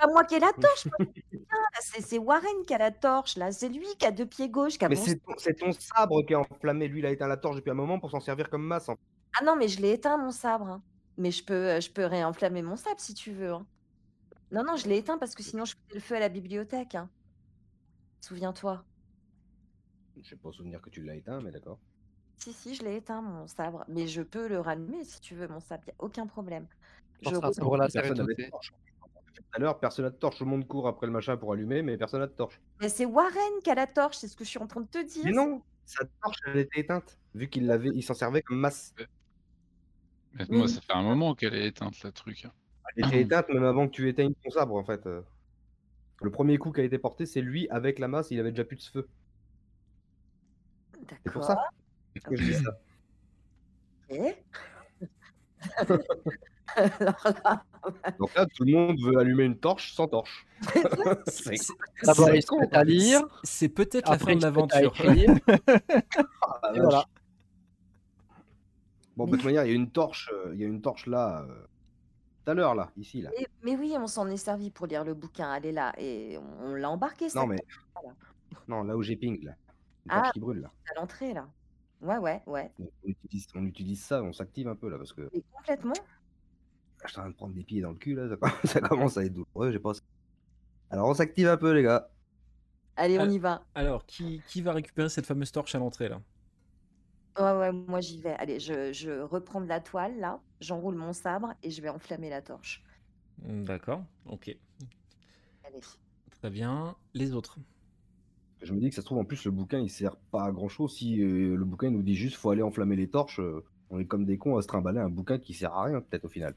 Speaker 4: pas moi qui ai la torche. C'est Warren qui a la torche, là. C'est lui qui a deux pieds gauche, qui a
Speaker 3: Mais
Speaker 4: bon-
Speaker 3: c'est ton, sabre qui est enflammé. Lui, il a éteint la torche depuis un moment pour s'en servir comme masse. fait.
Speaker 4: Ah non, mais je l'ai éteint, mon sabre. hein. Mais je peux, euh, je peux réenflammer mon sabre si tu veux. hein. Non, non, je l'ai éteint parce que sinon je foutais le feu à la bibliothèque. hein. Souviens-toi.
Speaker 3: Je sais pas souvenir que tu l'as éteint, mais d'accord.
Speaker 4: Si, si, je l'ai éteint, mon sabre. Mais je peux le rallumer si tu veux, mon sabre. Y a aucun problème.
Speaker 1: Je
Speaker 4: re-
Speaker 3: Personne Tout à l'heure, personne n'a de torche. Tout le monde court après le machin pour allumer, mais personne n'a de torche.
Speaker 4: Mais c'est Warren qui a la torche, c'est ce que je suis en train de te dire.
Speaker 3: Mais non, sa torche, elle était éteinte. Vu qu'il l'avait, il s'en servait comme masse.
Speaker 5: Mais moi,
Speaker 4: Oui.
Speaker 5: ça fait un moment qu'elle est éteinte, la truc.
Speaker 3: Elle était éteinte même avant que tu éteignes ton sabre, en fait. euh. Le premier coup qui a été porté, c'est lui avec la masse. Il avait déjà plus de feu. C'est pour
Speaker 4: D'accord.
Speaker 3: ça que je dis ça.
Speaker 4: ok. Alors là,
Speaker 3: Donc là, tout le monde veut allumer une torche sans torche. C'est-
Speaker 2: C'est- peut-être la fin de l'aventure.
Speaker 3: Ah,
Speaker 1: Et
Speaker 3: vache.
Speaker 1: voilà.
Speaker 3: Bon, de toute manière, il y a une torche, euh, il y a une torche là, euh, tout à l'heure là, ici là.
Speaker 4: mais, mais oui, on s'en est servi pour lire le bouquin. Elle est là et on, on l'a embarqué ça
Speaker 3: Non mais,
Speaker 4: Voilà.
Speaker 3: non là où j'ai ping là, une
Speaker 4: Ah.
Speaker 3: torche qui brûle là.
Speaker 4: à l'entrée là. Ouais, ouais, ouais.
Speaker 3: On, utilise, on utilise ça, on s'active un peu là parce que
Speaker 4: Mais complètement.
Speaker 3: Je suis en train de prendre des pieds dans le cul là, ça, commence- ça commence à être douloureux, j'ai pas. Alors on s'active un peu les gars.
Speaker 4: Allez, on y va.
Speaker 2: Alors, qui, qui va récupérer cette fameuse torche à l'entrée là?
Speaker 4: Ouais, ouais, moi j'y vais. Allez, je, je reprends de la toile là, j'enroule mon sabre et je vais enflammer la torche.
Speaker 2: D'accord, ok.
Speaker 4: Allez.
Speaker 2: Très bien. Les autres?
Speaker 3: Je me dis que ça se trouve en plus le bouquin il sert pas à grand chose si euh, le bouquin nous dit juste faut aller enflammer les torches. euh, on est comme des cons à se trimballer un bouquin qui sert à rien peut-être au final.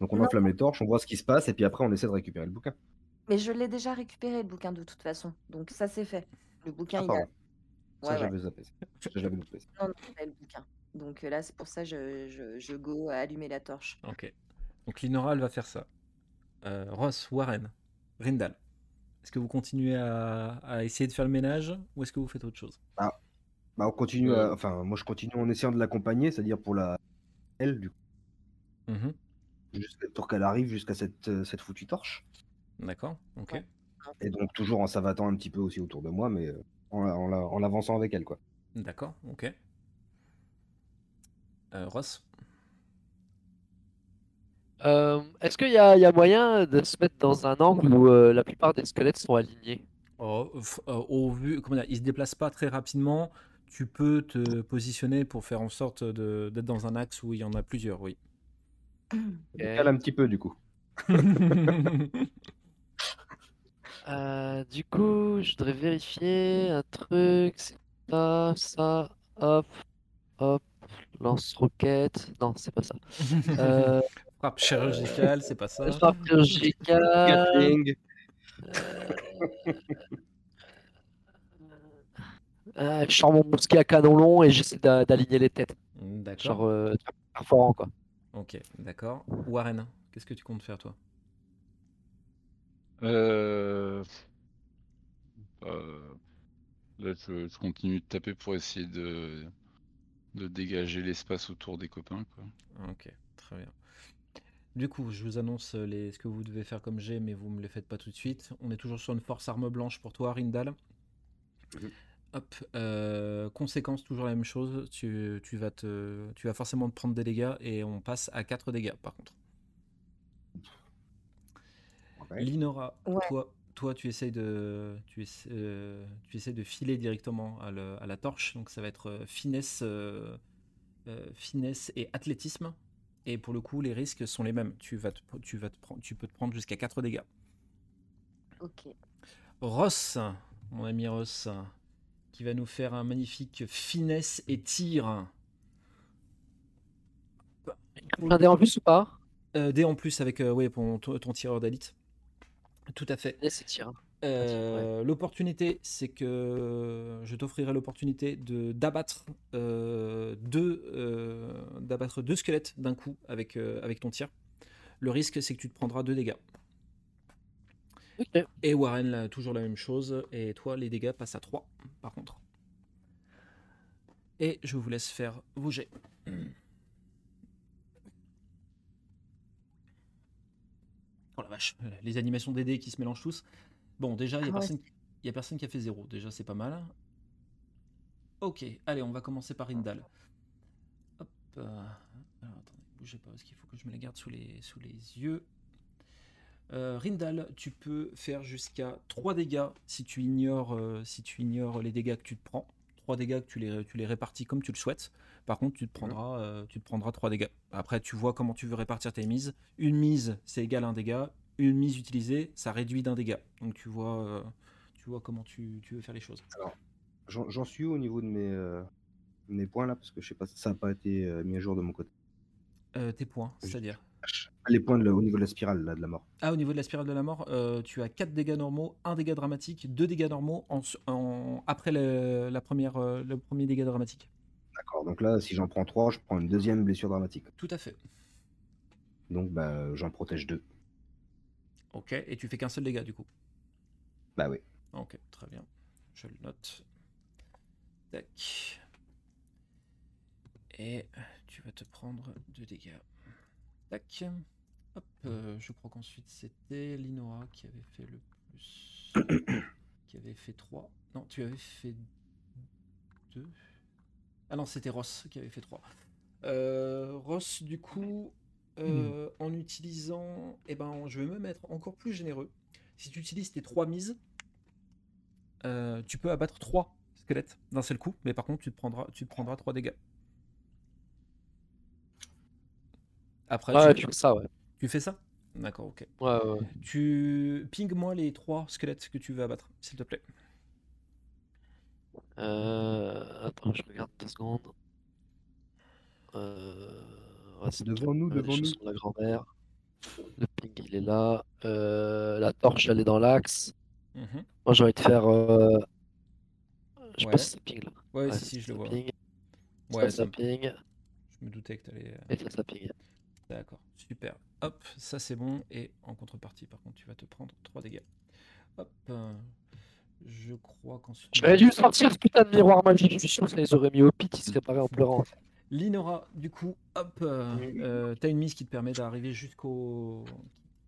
Speaker 3: Donc on
Speaker 4: Non.
Speaker 3: enflamme les torches, on voit ce qui se passe et puis après on essaie de récupérer le bouquin.
Speaker 4: Mais je l'ai déjà récupéré le bouquin de toute façon. Donc ça c'est fait. Le bouquin
Speaker 3: Ah,
Speaker 4: il a.
Speaker 3: Ça
Speaker 4: Ouais, ouais.
Speaker 3: j'avais zappé. Ça, j'avais loupé.
Speaker 4: Non, non, le bouquin. Donc euh, là, c'est pour ça que je, je, je go à allumer la torche.
Speaker 2: Ok. Donc Linora, elle va faire ça. Euh, Ross, Warren, Rindal. Est-ce que vous continuez à, à essayer de faire le ménage ou est-ce que vous faites autre chose?
Speaker 3: Bah on continue,
Speaker 5: Euh.
Speaker 3: à- enfin moi je continue en essayant de l'accompagner, c'est-à-dire pour la elle du coup,
Speaker 2: Mhm.
Speaker 3: jusqu'à- pour qu'elle arrive jusqu'à cette, euh, cette foutue torche.
Speaker 2: D'accord, ok.
Speaker 3: Et donc toujours en s'avattant un petit peu aussi autour de moi, mais euh, en, la- en la- en avançant avec elle quoi.
Speaker 2: D'accord, ok. Euh, Ross?
Speaker 1: Euh, Est-ce qu'il y a, il y a moyen de se mettre dans un angle où euh, la plupart des squelettes sont alignés?
Speaker 2: Oh, euh, au vu, comment dire, il se déplace pas très rapidement. Tu peux te positionner pour faire en sorte de- d'être dans un axe où il y en a plusieurs, oui.
Speaker 3: Décale un petit peu du coup.
Speaker 1: Euh, du coup, je voudrais vérifier un truc. C'est ça, ça, hop, hop, lance-roquette. Non, c'est pas ça. Euh,
Speaker 2: Frappe chirurgicale, c'est pas ça.
Speaker 1: frappe chirurgicale.
Speaker 3: Gatling.
Speaker 1: Euh, je sors mon mousquet à canon long et j'essaie d'a- d'aligner les têtes.
Speaker 2: D'accord.
Speaker 1: Genre euh, perforant, quoi.
Speaker 2: Ok, d'accord. Warren, qu'est-ce que tu comptes faire, toi?
Speaker 5: Euh... euh, Là, je, je continue de taper pour essayer de, de dégager l'espace autour des copains. Quoi.
Speaker 2: Ok, très bien. Du coup, je vous annonce les, ce que vous devez faire comme jet, mais vous me les faites pas tout de suite. On est toujours sur une force arme blanche pour toi, Rindal.
Speaker 3: Mhm.
Speaker 2: Hop, euh, conséquence, toujours la même chose. Tu, tu vas te, tu vas forcément te prendre des dégâts et on passe à 4 dégâts par contre.
Speaker 3: Ouais.
Speaker 2: Linora,
Speaker 4: Ouais.
Speaker 2: toi, toi, tu essayes de, tu essaies, euh, tu essaies de filer directement à, le- à la torche. Donc ça va être euh, finesse, euh, euh, finesse et athlétisme. Et pour le coup, les risques sont les mêmes. Tu vas, te, tu vas te prendre, tu peux te prendre jusqu'à 4 dégâts.
Speaker 4: Ok.
Speaker 2: Ross, mon ami Ross, qui va nous faire un magnifique finesse et tir.
Speaker 1: Un dé en plus ou pas?
Speaker 2: Euh, dé en plus avec euh, ouais, ton, ton tireur d'élite. Tout à fait.
Speaker 1: Et c'est tir.
Speaker 2: Euh, L'opportunité, c'est que je t'offrirai l'opportunité de d'abattre deux d'abattre deux squelettes d'un coup avec avec ton tir. Le risque, c'est que tu te prendras deux dégâts. Et Warren, là, toujours la même chose. Et toi, les dégâts passent à 3, par contre. Et je vous laisse faire vos jets. Oh la vache, les animations des dés qui se mélangent tous. Bon, déjà, il n'y a,
Speaker 4: Ah ouais.
Speaker 2: a personne qui a fait 0. Déjà, c'est pas mal. Ok, allez, on va commencer par Rindal. Hop. euh, Alors, attendez, bougez pas, parce qu'il faut que je me la garde sous les, sous les yeux. Euh, Rindal, tu peux faire jusqu'à 3 dégâts si tu, ignores, euh, si tu ignores les dégâts que tu te prends. 3 dégâts que tu les, tu les répartis comme tu le souhaites. Par contre, tu te prendras, euh, tu te prendras 3 dégâts. Après, tu vois comment tu veux répartir tes mises. Une mise, c'est égal à un dégât. Une mise utilisée, ça réduit d'un dégât. Donc tu vois, euh, tu vois comment tu, tu veux faire les choses.
Speaker 3: J'en j'en suis où au niveau de mes, euh, mes points là Parce que je sais pas, ça n'a pas été euh, mis à jour de mon côté.
Speaker 2: Euh, tes points, c'est-à-dire
Speaker 3: Les points de au niveau de la spirale là, de la mort.
Speaker 2: Ah, au niveau de la spirale de la mort, euh, tu as 4 dégâts normaux, 1 dégât dramatique, 2 dégâts normaux en, en- après le, la première, euh, le premier dégât dramatique.
Speaker 3: D'accord, donc là, si j'en prends 3, je prends une deuxième blessure dramatique.
Speaker 2: Tout à fait.
Speaker 3: Donc bah, j'en protège deux.
Speaker 2: Ok, et tu fais qu'un seul dégât du coup?
Speaker 3: Bah oui.
Speaker 2: Ok, très bien. Je le note. Tac. Et tu vas te prendre 2 dégâts. Tac. Hop, euh, je crois qu'ensuite c'était Linora qui avait fait le plus. qui avait fait 3. Non, tu avais fait 2. Ah non, c'était Ross qui avait fait 3. Ross, du coup, euh, en utilisant. Eh ben, je vais me mettre encore plus généreux. Si tu utilises tes 3 mises, euh, tu peux abattre 3 squelettes d'un seul coup, mais par contre, tu te prendras, tu te prendras 3 dégâts. Après,
Speaker 1: Ouais,
Speaker 2: tu,
Speaker 1: ça, ouais.
Speaker 2: Tu fais ça? D'accord, ok.
Speaker 1: Ouais.
Speaker 2: Tu ping-moi les 3 squelettes que tu veux abattre, s'il te plaît.
Speaker 1: Euh, Attends, je regarde deux secondes. Euh... ouais, c'est
Speaker 3: Devant nous, devant nous.
Speaker 1: la grand-mère. Le ping, il est là. Euh, la torche, elle est dans l'axe.
Speaker 2: Mhm.
Speaker 1: Moi, j'ai envie de faire. euh, Je sais
Speaker 2: Ouais.
Speaker 1: pas si ping là.
Speaker 2: Ouais,
Speaker 1: Ouais,
Speaker 2: si, si, je le vois.
Speaker 1: ping.
Speaker 2: Ouais,
Speaker 1: ça, ping.
Speaker 2: je me doutais que t'allais.
Speaker 1: Et ça, ça ping.
Speaker 2: D'accord, super. Hop, ça c'est bon. Et en contrepartie, par contre, tu vas te prendre 3 dégâts. Hop. euh, Je crois qu'ensuite.
Speaker 1: J'aurais dû sortir ce putain de miroir magique. Je suis sûr que ça les aurait mis au pit, ils seraient parés en pleurant.
Speaker 2: Linora, du coup, hop, euh, euh, t'as une mise qui te permet d'arriver jusqu'au.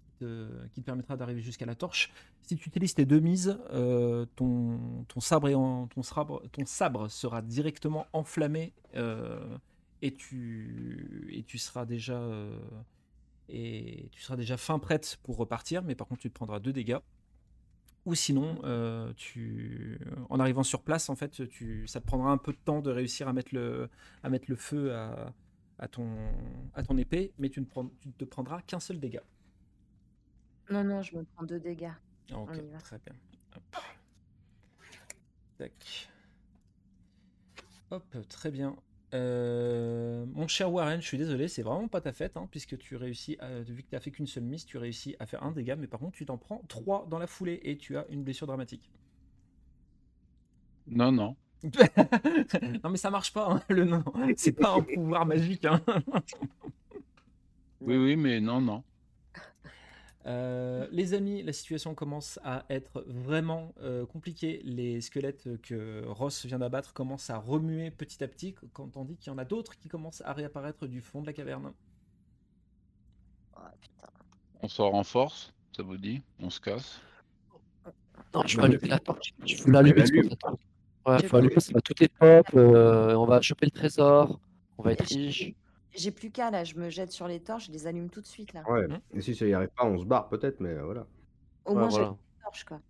Speaker 2: qui te- qui te permettra d'arriver jusqu'à la torche. Si tu utilises tes deux mises, euh, ton, ton, sabre est en- ton, sabre, ton sabre sera directement enflammé euh, et tu, et tu seras déjà euh, et tu seras déjà fin prête pour repartir, mais par contre tu te prendras deux dégâts. Ou sinon, euh, tu, en arrivant sur place, en fait, tu, ça te prendra un peu de temps de réussir à mettre le, à mettre le feu à, à ton, à ton épée, mais tu ne, prends, tu ne te prendras qu'un seul dégât.
Speaker 4: Non, non, je me prends deux dégâts.
Speaker 2: Ok,
Speaker 4: y va.
Speaker 2: très bien. Hop. Tac. Hop, très bien. Euh, mon cher Warren, je suis désolé, c'est vraiment pas ta fête, hein, puisque tu réussis, à, vu que tu as fait qu'une seule mise, tu réussis à faire un dégât, mais par contre tu t'en prends trois dans la foulée et tu as une blessure dramatique.
Speaker 5: Non, non.
Speaker 2: non mais ça marche pas, hein, le non, c'est pas un pouvoir magique. hein.
Speaker 5: Oui, oui, mais non, non.
Speaker 2: Euh, les amis, la situation commence à être vraiment euh, compliquée. Les squelettes que Ross vient d'abattre commencent à remuer petit à petit, quand on dit qu'il y en a d'autres qui commencent à réapparaître du fond de la caverne.
Speaker 4: Ah, putain.
Speaker 5: On sort en force, ça vous dit? On se casse?
Speaker 1: Non, je vais allumer la
Speaker 3: l'allume.
Speaker 1: ce qu'on attend. Ouais, faut allumer, ça va tout est pop. euh, on va choper le trésor. On va être riche.
Speaker 4: J'ai plus qu'à là, je me jette sur les torches, je les allume tout de suite là.
Speaker 3: Ouais.
Speaker 2: Mhm.
Speaker 3: Et si ça y arrive pas, on se barre peut-être, mais euh, voilà.
Speaker 4: Au
Speaker 1: Ouais,
Speaker 4: moins j'ai
Speaker 1: voilà.
Speaker 4: les torches quoi.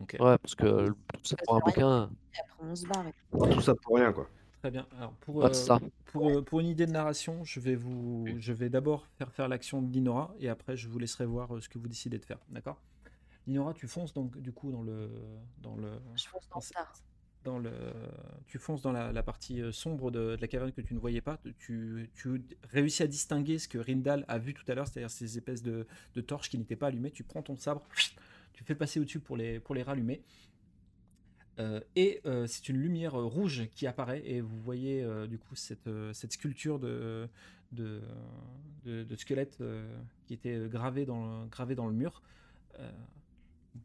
Speaker 2: Ok,
Speaker 1: Ouais, parce que le- tout ça pour un bouquin.
Speaker 4: Et après on se barre. et-
Speaker 3: Tout ça pour rien, quoi.
Speaker 2: très bien. Alors pour,
Speaker 1: Ouais,
Speaker 2: euh,
Speaker 1: c'est ça.
Speaker 2: pour, euh, pour une idée de narration, je vais vous, je vais d'abord faire faire l'action de Linora et après je vous laisserai voir euh, ce que vous décidez de faire. D'accord? Linora, tu fonces donc du coup dans le, dans le,
Speaker 4: Je fonce
Speaker 2: dans
Speaker 4: dans
Speaker 2: ce-
Speaker 4: ça.
Speaker 2: Tu fonces dans la, partie euh, sombre de, la caverne que tu ne voyais pas. Tu, réussis à distinguer ce que Rindal a vu tout à l'heure, c'est-à-dire ces espèces de, torches qui n'étaient pas allumées. Tu prends ton sabre, tu fais passer au-dessus pour les, rallumer. Euh, et euh, c'est une lumière rouge qui apparaît et vous voyez du coup cette, sculpture de, squelette qui était gravée dans, le- gravée dans le mur.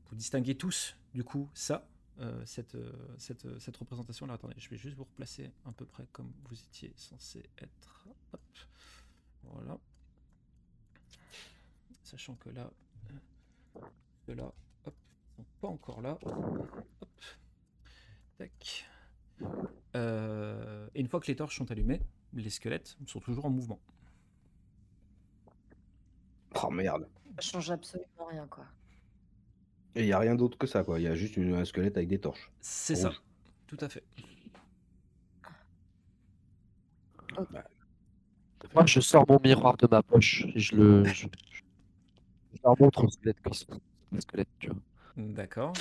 Speaker 2: Vous distinguez tous du coup ça, euh, cette, euh, cette, euh, cette représentation là. Attendez, je vais juste vous replacer un peu près comme vous étiez censé être. Hop. Voilà. Sachant que là, euh, ceux-là, hop, sont pas encore là. Hop. Tac. Euh, et une fois que les torches sont allumées, les squelettes sont toujours en mouvement.
Speaker 3: Oh merde.
Speaker 4: Ça change absolument rien quoi.
Speaker 3: Et il y a rien d'autre que ça, quoi. Il y a juste une- un squelette avec des torches.
Speaker 2: C'est ça, tout à fait.
Speaker 1: Moi, je sors mon miroir de ma poche et je le. Je, je leur montre au squelette tu vois.
Speaker 2: D'accord.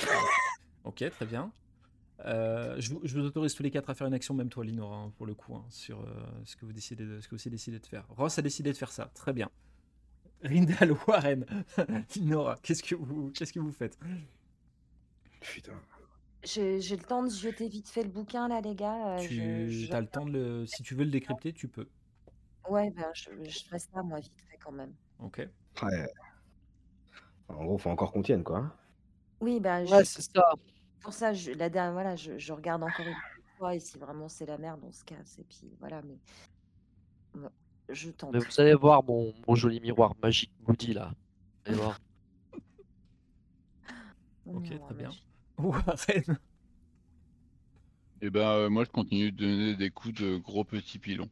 Speaker 2: ok, très bien. Euh, je, vous, je vous autorise tous les quatre à faire une action, même toi, Linora, hein, pour le coup, hein, sur euh, ce que vous décidez de, ce que vous décidez de faire. Ross a décidé de faire ça, très bien. Rindal Warren, Linora, qu'est-ce que vous, qu'est-ce que vous faites?
Speaker 3: Putain.
Speaker 4: J'ai j'ai le temps de jeter vite fait le bouquin là les gars. euh,
Speaker 2: Tu
Speaker 4: je- je-
Speaker 2: as le temps de le, si tu veux le décrypter, tu peux.
Speaker 4: Ouais ben je, je ferai ça moi vite fait quand même.
Speaker 2: Ok.
Speaker 3: Ouais. En gros, faut encore qu'on tienne, quoi.
Speaker 4: Oui ben
Speaker 1: Ouais,
Speaker 4: je-
Speaker 1: c'est ça.
Speaker 4: pour ça je, la dernière voilà je, je regarde encore une fois et si vraiment c'est la merde on se casse et puis voilà mais je tente.
Speaker 1: Mais vous allez voir mon, mon joli miroir magique Moody là. Vous allez voir.
Speaker 4: Mon
Speaker 2: Ok,
Speaker 4: miroir
Speaker 2: très bien.
Speaker 4: magique.
Speaker 2: Warren.
Speaker 5: Et ben, euh, moi, je continue de donner des coups de gros petits pilons.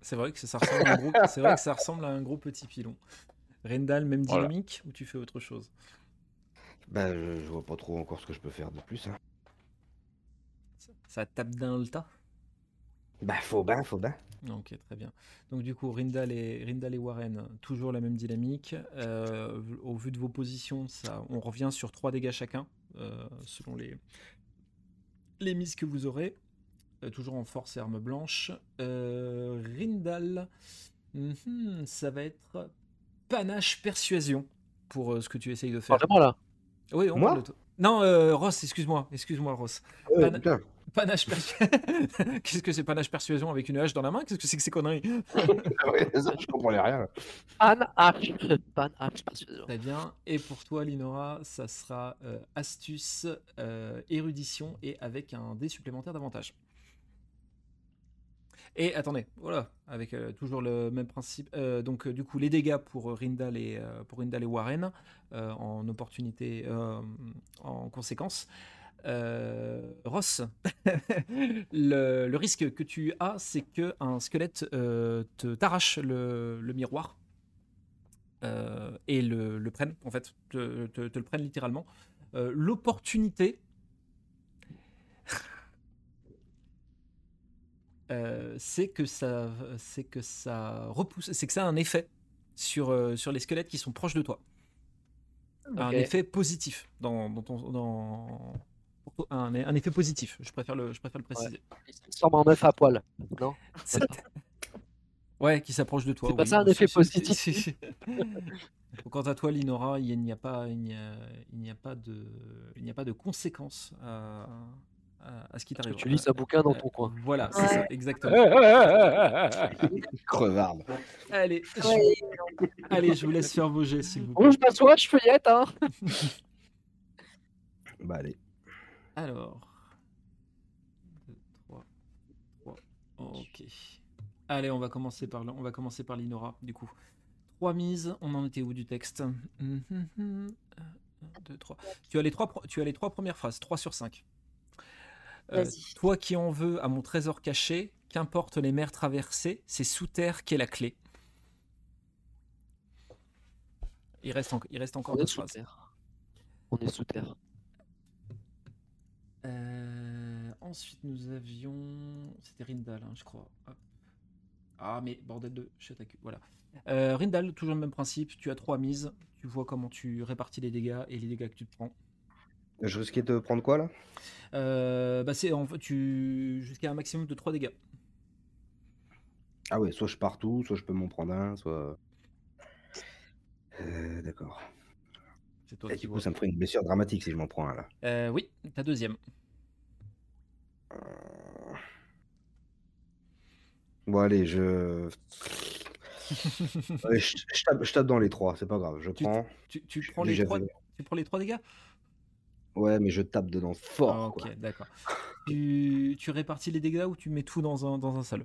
Speaker 2: C'est vrai que ça ressemble à un gros, c'est vrai que ça ressemble à un gros petit pilon. Rendal, même
Speaker 5: Voilà.
Speaker 2: dynamique ou tu fais autre chose?
Speaker 3: Bah, je, je vois pas trop encore ce que je peux faire de plus. hein.
Speaker 2: ça, ça tape dans le tas?
Speaker 3: Bah, faut ben, faut ben.
Speaker 2: Ok, très bien. Donc du coup, Rindal et, Rindal et Warren, toujours la même dynamique. Euh, au vu de vos positions, ça, on revient sur 3 dégâts chacun, euh, selon les, les mises que vous aurez. Euh, toujours en force et arme blanche. Euh, Rindal, mhm, ça va être panache persuasion pour euh, ce que tu essayes de faire.
Speaker 1: Vraiment là?
Speaker 2: Oui, on
Speaker 3: Moi?
Speaker 2: parle de toi. Non, euh, Ross, excuse-moi, excuse-moi, Ross. Pan-. Panache persuasion. Qu'est-ce que c'est panache persuasion avec une hache dans la main? Qu'est-ce que c'est que ces conneries?
Speaker 3: Ah je comprenais rien.
Speaker 1: Pan H. Pan H. persuasion.
Speaker 2: Très bien. Et pour toi, Linora, ça sera euh, astuce, euh, érudition et avec un dé supplémentaire d'avantage. Et attendez, voilà, avec euh, toujours le même principe. Euh, donc, euh, du coup, les dégâts pour Rindal et, euh, pour Rindal et Warren euh, en opportunité, euh, en conséquence. Euh, Ross, le, le risque que tu as, c'est que un squelette euh, te t'arrache le, le miroir euh, et le, le prenne, en fait, te, te- te le prenne littéralement. L'opportunité, euh, c'est que ça, c'est que ça repousse, c'est que ça a un effet sur, euh, sur les squelettes qui sont proches de toi. Un effet positif dans, dans ton, dans, un, un effet positif. Je préfère le, je préfère le préciser.
Speaker 1: Il se transforme en meuf à poil. Non?
Speaker 2: Ouais, qui s'approche de toi.
Speaker 1: C'est pas ça, un effet positif.
Speaker 2: Quant à toi, Linora, il n'y a pas, il n'y a, il n'y a pas de, il n'y a pas de conséquences à, à, à ce qui t'arrive.
Speaker 1: tu lis sa bouquin dans
Speaker 2: Euh,
Speaker 1: ton coin.
Speaker 2: Voilà, c'est
Speaker 4: Ouais.
Speaker 2: ça, exactement.
Speaker 3: Crevarde.
Speaker 2: Allez, je,
Speaker 4: Ouais,
Speaker 2: allez, je vous laisse faire vos jets, s'il vous plaît.
Speaker 1: Bon, je m'assois, je feuillette, hein.
Speaker 3: Bah allez.
Speaker 2: Alors. 2, 3, 3. Ok. Allez, on va commencer par, on va commencer par l'Inora, du coup. 3 mises, on en était où du texte? 1, 2, 3. Tu as les trois, tu as les trois premières phrases, 3 sur 5.
Speaker 4: Vas-y.
Speaker 2: toi qui en veux à mon trésor caché, qu'importe les mers traversées, c'est sous terre qu'est la clé. Il reste, en- il reste encore
Speaker 1: On
Speaker 2: deux phrases.
Speaker 1: terre. On est sous terre.
Speaker 2: Euh, ensuite, nous avions. C'était Rindal, hein, je crois. Hop. Ah, mais bordel de cul. Voilà. Euh, Rindal, toujours le même principe. Tu as trois mises. Tu vois comment tu répartis les dégâts et les dégâts que tu te prends.
Speaker 3: Je risquais de prendre quoi là?
Speaker 2: Euh, bah c'est en fait, tu jusqu'à un maximum de 3 dégâts.
Speaker 3: Ah ouais, soit je pars tout, soit je peux m'en prendre un, soit. Euh, D'accord. Et
Speaker 2: qui
Speaker 3: du coup,
Speaker 2: vois.
Speaker 3: ça me ferait une blessure dramatique si je m'en prends un là.
Speaker 2: Euh, oui, ta deuxième.
Speaker 3: Euh, Bon, allez, je. Ouais, je, je tape, je tape dans les trois, c'est pas grave. Je
Speaker 2: Tu-
Speaker 3: prends.
Speaker 2: Tu, tu prends
Speaker 3: J'ai
Speaker 2: les trois.
Speaker 3: fait.
Speaker 2: Tu prends les trois dégâts?
Speaker 3: Ouais, mais je tape dedans fort.
Speaker 2: Ah,
Speaker 3: quoi.
Speaker 2: ok, d'accord. tu, répartis les dégâts ou tu mets tout dans un dans un seul?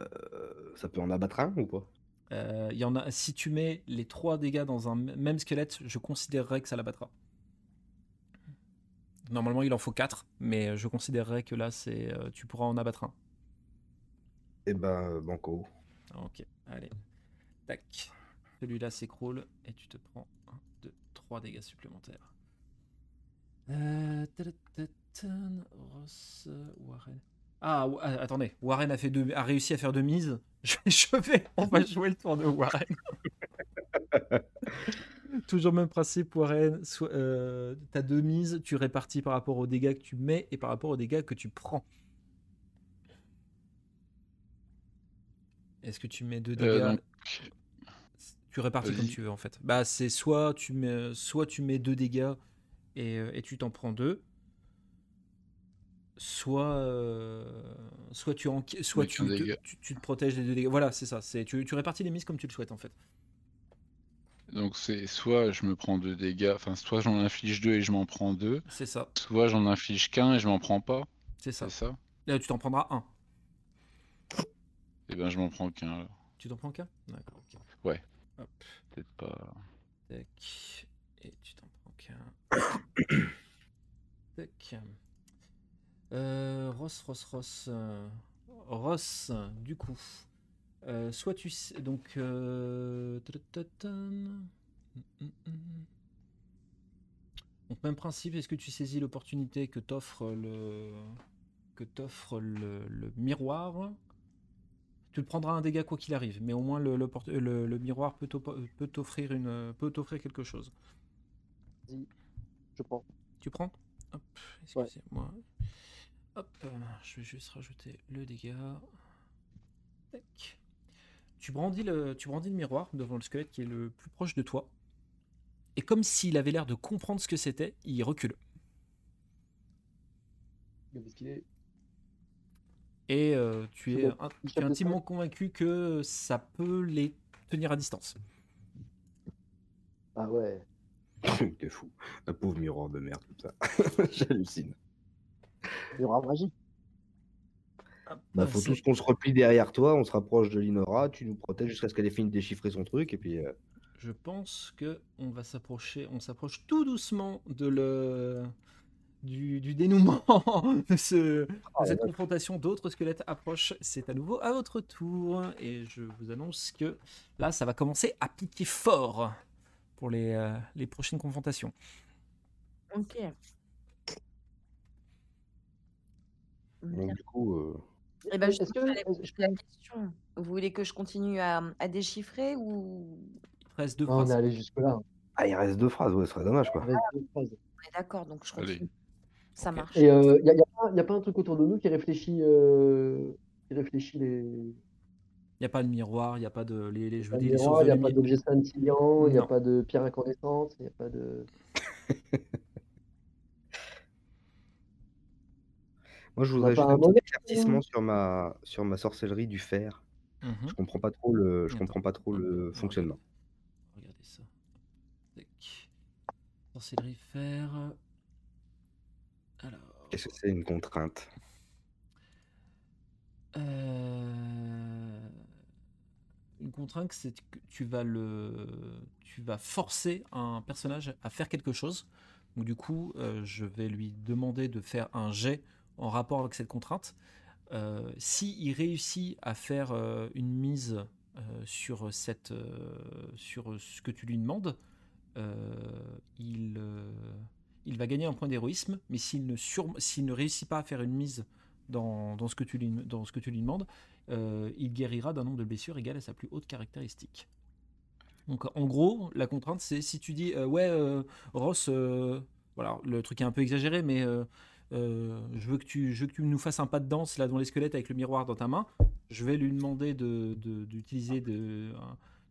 Speaker 3: Euh, ça peut en abattre un ou pas
Speaker 2: Euh, Il y en a. Si tu mets les trois dégâts dans un même squelette, je considérerais que ça l'abattra. Normalement, il en faut 4, mais je considérerais que là, c'est euh, tu pourras en abattre un.
Speaker 3: Eh ben, euh, banco.
Speaker 2: Ok, allez. Tac. Celui-là s'écroule et tu te prends 1, 2, 3 dégâts supplémentaires. Euh, Ross, Warren. Ah, wa- ah, attendez, Warren a, fait deux, a réussi à faire deux mises. Je, je vais, on va jouer le tour de Warren. Toujours même principe, Warren. Soit, euh, t'as deux mises, tu répartis par rapport aux dégâts que tu mets et par rapport aux dégâts que tu prends. Est-ce que tu mets deux dégâts?
Speaker 5: Euh, donc,
Speaker 2: Tu répartis comme tu veux en fait. Bah c'est soit tu mets soit tu mets deux dégâts et, euh, et tu t'en prends deux. Soit euh, soit tu en soit tu, tu te protèges des deux dégâts. Voilà, c'est ça, c'est tu, tu répartis les mises comme tu le souhaites en fait.
Speaker 5: Donc c'est soit je me prends deux dégâts, enfin soit j'en inflige deux et je m'en prends deux,
Speaker 2: C'est ça,
Speaker 5: soit j'en inflige qu'un et je m'en prends pas,
Speaker 2: c'est ça.
Speaker 5: ça
Speaker 2: Là, tu t'en prendras un.
Speaker 5: Et ben je m'en prends qu'un alors.
Speaker 2: Tu t'en prends qu'un? D'accord, ok.
Speaker 5: Ouais.
Speaker 2: Hop,
Speaker 5: Peut-être pas.
Speaker 2: tac. Et tu t'en prends qu'un. tac. Euh, Ross, Ross, Ross. euh, Ross, du coup. Euh, soit tu. sais- Donc. euh. Hum, hum, hum. Donc, même principe, est-ce que tu saisis l'opportunité que t'offre le. que t'offre le, le miroir? Tu te prendras un dégât quoi qu'il arrive, mais au moins le, le, le- le miroir peut t'offrir une peut t'offrir quelque chose.
Speaker 1: Je prends.
Speaker 2: Tu prends? Hop, excusez-moi. Hop, euh, je vais juste rajouter le dégât. Tac. Tu brandis le tu brandis le miroir devant le squelette qui est le plus proche de toi. Et comme s'il avait l'air de comprendre ce que c'était, il recule. Et euh, tu es, un- tu es intimement convaincu que ça peut les tenir à distance.
Speaker 1: Ah ouais.
Speaker 3: T'es fou. Un pauvre miroir de merde comme ça. J'hallucine.
Speaker 1: Aura magie.
Speaker 3: Bah, faut
Speaker 2: C'est-
Speaker 3: tous qu'on se replie derrière toi, on se rapproche de Linora, tu nous protèges jusqu'à ce qu'elle ait fini de déchiffrer son truc, et puis. euh,
Speaker 2: je pense que on va s'approcher, on s'approche tout doucement de le du, du dénouement de, ce, de
Speaker 6: Oh,
Speaker 2: cette confrontation. D'autres squelettes approchent. C'est à nouveau à votre tour et je vous annonce que là, ça va commencer à piquer fort pour les, euh, les prochaines confrontations.
Speaker 4: Ok.
Speaker 3: Donc, du coup, euh,
Speaker 4: Eh ben,
Speaker 6: Est-ce
Speaker 4: justement,
Speaker 6: que-
Speaker 4: la question. Vous voulez que je continue à, à déchiffrer ou?
Speaker 2: Il te reste deux
Speaker 6: Ah, on est
Speaker 2: phrases.
Speaker 6: allé jusque-là.
Speaker 3: ah, il reste deux phrases, ouais, ce serait dommage quoi.
Speaker 6: Il reste deux phrases.
Speaker 4: on est d'accord, donc je
Speaker 5: Allez.
Speaker 4: continue. Ça marche.
Speaker 6: Et il euh, n'y a, pas- y a pas un truc autour de nous qui réfléchit, euh, qui réfléchit les,
Speaker 2: Il n'y a pas de miroir, il n'y a pas de. Les, les, je veux dire,
Speaker 6: il n'y a pas
Speaker 2: lumière.
Speaker 6: d'objets scintillants, il n'y a pas de pierre incandescente, il n'y a pas de.
Speaker 3: Moi, je voudrais juste
Speaker 6: un
Speaker 3: petit
Speaker 6: modèle,
Speaker 3: éclaircissement sur ma, sur ma sorcellerie du fer.
Speaker 2: Mhm.
Speaker 3: Je comprends pas trop le, je
Speaker 2: Attends.
Speaker 3: comprends pas trop le fonctionnement.
Speaker 2: Regardez ça. Sorcellerie fer. Alors.
Speaker 3: Qu'est-ce que c'est une contrainte?
Speaker 2: Euh, Une contrainte, c'est que tu vas le, tu vas forcer un personnage à faire quelque chose. Donc du coup, euh, je vais lui demander de faire un jet en rapport avec cette contrainte. Euh, si il réussit à faire euh, une mise euh, sur cette, euh, sur ce que tu lui demandes, il, il va gagner un point d'héroïsme. Mais s'il ne, sur- ne réussit pas à faire une mise dans, dans ce, que tu lui, dans ce que tu lui demandes, il guérira d'un nombre de blessures égal à sa plus haute caractéristique. Donc en gros, la contrainte, c'est si tu dis ouais, Ross, voilà, le truc est un peu exagéré, mais euh, je, veux que tu, je veux que tu nous fasses un pas de danse là dans les squelettes avec le miroir dans ta main. Je vais lui demander de- de- d'utiliser de,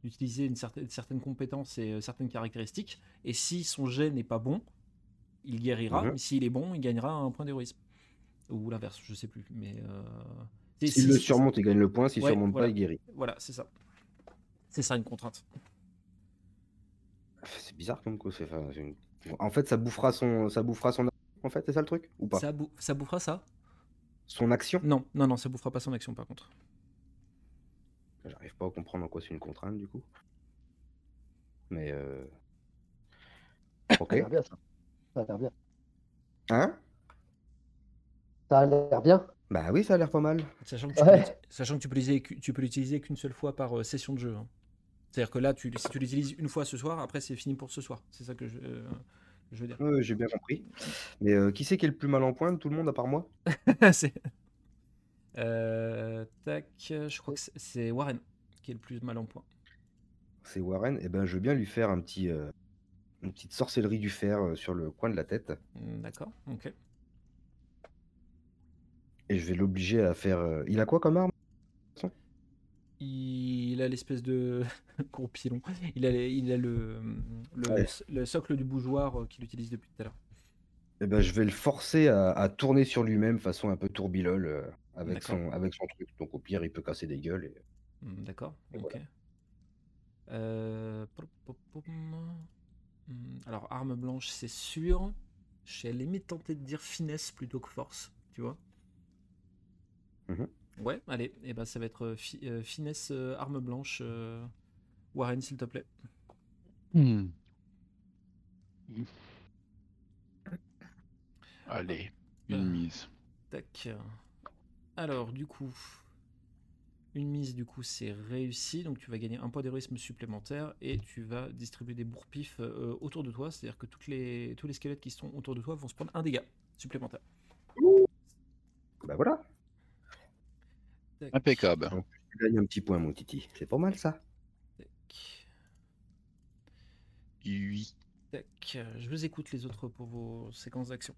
Speaker 2: d'utiliser une certaine, certaines compétences et euh, certaines caractéristiques. Et si son jet n'est pas bon, il guérira. Mais s'il est bon, il gagnera un point d'héroïsme. Ou l'inverse, je sais plus. Mais euh,
Speaker 3: S'il
Speaker 2: si-
Speaker 3: le surmonte, il gagne le point. S'il
Speaker 2: Ouais,
Speaker 3: surmonte
Speaker 2: voilà.
Speaker 3: pas, il guérit.
Speaker 2: Voilà, c'est ça. C'est ça une contrainte.
Speaker 3: C'est bizarre comme quoi. enfin, En fait, ça bouffera son, ça bouffera son. En fait, c'est ça le truc ou pas
Speaker 2: Ça, bou- ça bouffera ça?
Speaker 3: Son action?
Speaker 2: Non, non, non, ça bouffera pas son action par contre.
Speaker 3: J'arrive pas à comprendre en quoi c'est une contrainte du coup. Mais euh... ok.
Speaker 6: Ça a l'air bien, ça. Ça a l'air bien.
Speaker 3: Hein?
Speaker 6: Ça a l'air bien.
Speaker 3: Bah oui, ça a l'air pas mal.
Speaker 2: Sachant que tu
Speaker 6: Ouais.
Speaker 2: peux, l'uti- sachant que tu peux l'utiliser qu'une seule fois par euh, session de jeu. hein. C'est-à-dire que là, tu, si tu l'utilises une fois ce soir, après c'est fini pour ce soir. C'est ça que je, euh, je veux dire.
Speaker 3: J'ai bien compris. Mais euh, qui c'est qui est le plus mal en point de tout le monde à part moi?
Speaker 2: C'est- Euh, tac, je crois que c'est- Warren qui est le plus mal en point.
Speaker 3: C'est Warren. Et ben, je veux bien lui faire un petit, euh, une petite sorcellerie du fer sur le coin de la tête.
Speaker 2: Hmm, D'accord, ok.
Speaker 3: Et je vais l'obliger à faire. Il a quoi comme arme?
Speaker 2: Il a l'espèce de gros pilon. Il a, les- il a le, le,
Speaker 3: Ouais.
Speaker 2: le socle du bougeoir euh, qu'il utilise depuis tout à l'heure.
Speaker 3: Eh ben, je vais le forcer à, à tourner sur lui-même façon un peu tourbilole euh, avec, son, avec son truc. Donc au pire, il peut casser des gueules. Et...
Speaker 2: D'accord. Euh, Alors, arme blanche, c'est sûr. Je suis à la limite tenté de dire finesse plutôt que force, tu vois.
Speaker 3: Mhm.
Speaker 2: Ouais, allez, et ben ça va être euh, fi- euh, finesse euh, arme blanche. euh, Warren, s'il te plaît.
Speaker 5: Hmm. Allez, une
Speaker 2: Euh.
Speaker 5: mise.
Speaker 2: Tac. Alors, du coup, une mise, du coup, c'est réussi. Donc, tu vas gagner un point d'héroïsme supplémentaire et tu vas distribuer des bourre-pifs euh, autour de toi. C'est-à-dire que toutes les, tous les squelettes qui sont autour de toi vont se prendre un dégât supplémentaire.
Speaker 3: Bah voilà.
Speaker 5: Impeccable.
Speaker 3: Plus, tu gagnes un petit point, mon titi. C'est pas mal ça.
Speaker 2: tac,
Speaker 5: 8.
Speaker 2: tac. Je vous écoute les autres pour vos séquences d'action.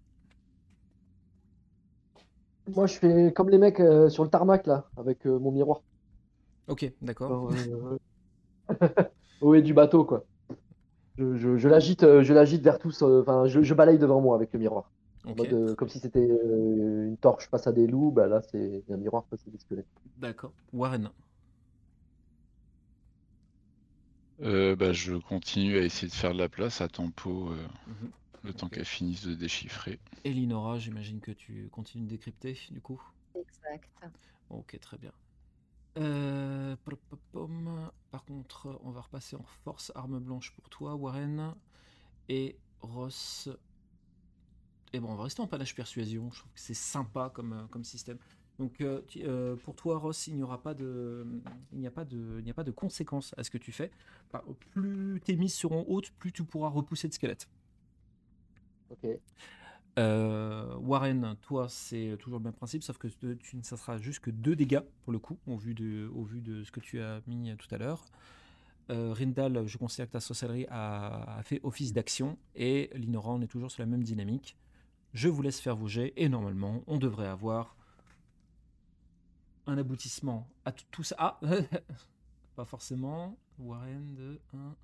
Speaker 6: Moi, je fais comme les mecs euh, sur le tarmac, là, avec euh, mon miroir.
Speaker 2: Ok, d'accord.
Speaker 6: Euh, Au haut du bateau, quoi. Je, je, je l'agite, euh, je l'agite vers tous. euh, Enfin, je, je balaye devant moi avec le miroir. En
Speaker 2: Ok,
Speaker 6: mode, euh, comme si c'était euh, une torche face à des loups. Bah là, c'est un miroir face à des squelettes.
Speaker 2: d'accord. Warren.
Speaker 5: Euh, bah, je continue à essayer de faire de la place à Tempo euh,
Speaker 2: Mhm.
Speaker 5: le temps qu'elle finisse de déchiffrer.
Speaker 2: Elinora, j'imagine que tu continues de décrypter, du coup.
Speaker 4: Exact.
Speaker 2: Ok, très bien. Euh. Par contre, on va repasser en force arme blanche pour toi, Warren. Et Ross. Et bon, on va rester en panache persuasion. Je trouve que c'est sympa comme, euh, comme système. Donc, euh, euh, pour toi, Ross, il n'y aura pas de, il n'y a pas de, il n'y a pas de conséquences à ce que tu fais. Enfin, plus tes mises seront hautes, plus tu pourras repousser de squelettes.
Speaker 6: Ok.
Speaker 2: Euh, Warren, toi, c'est toujours le même principe, sauf que tu, ça sera juste que deux dégâts pour le coup, au vu de, au vu de ce que tu as mis tout à l'heure. Euh, Rindal, je considère que ta sorcellerie a, a fait office d'action, et Linora, on est toujours sur la même dynamique. Je vous laisse faire vos jets, et normalement, on devrait avoir un aboutissement à tout, ça. Ah Pas forcément. Warren de 1.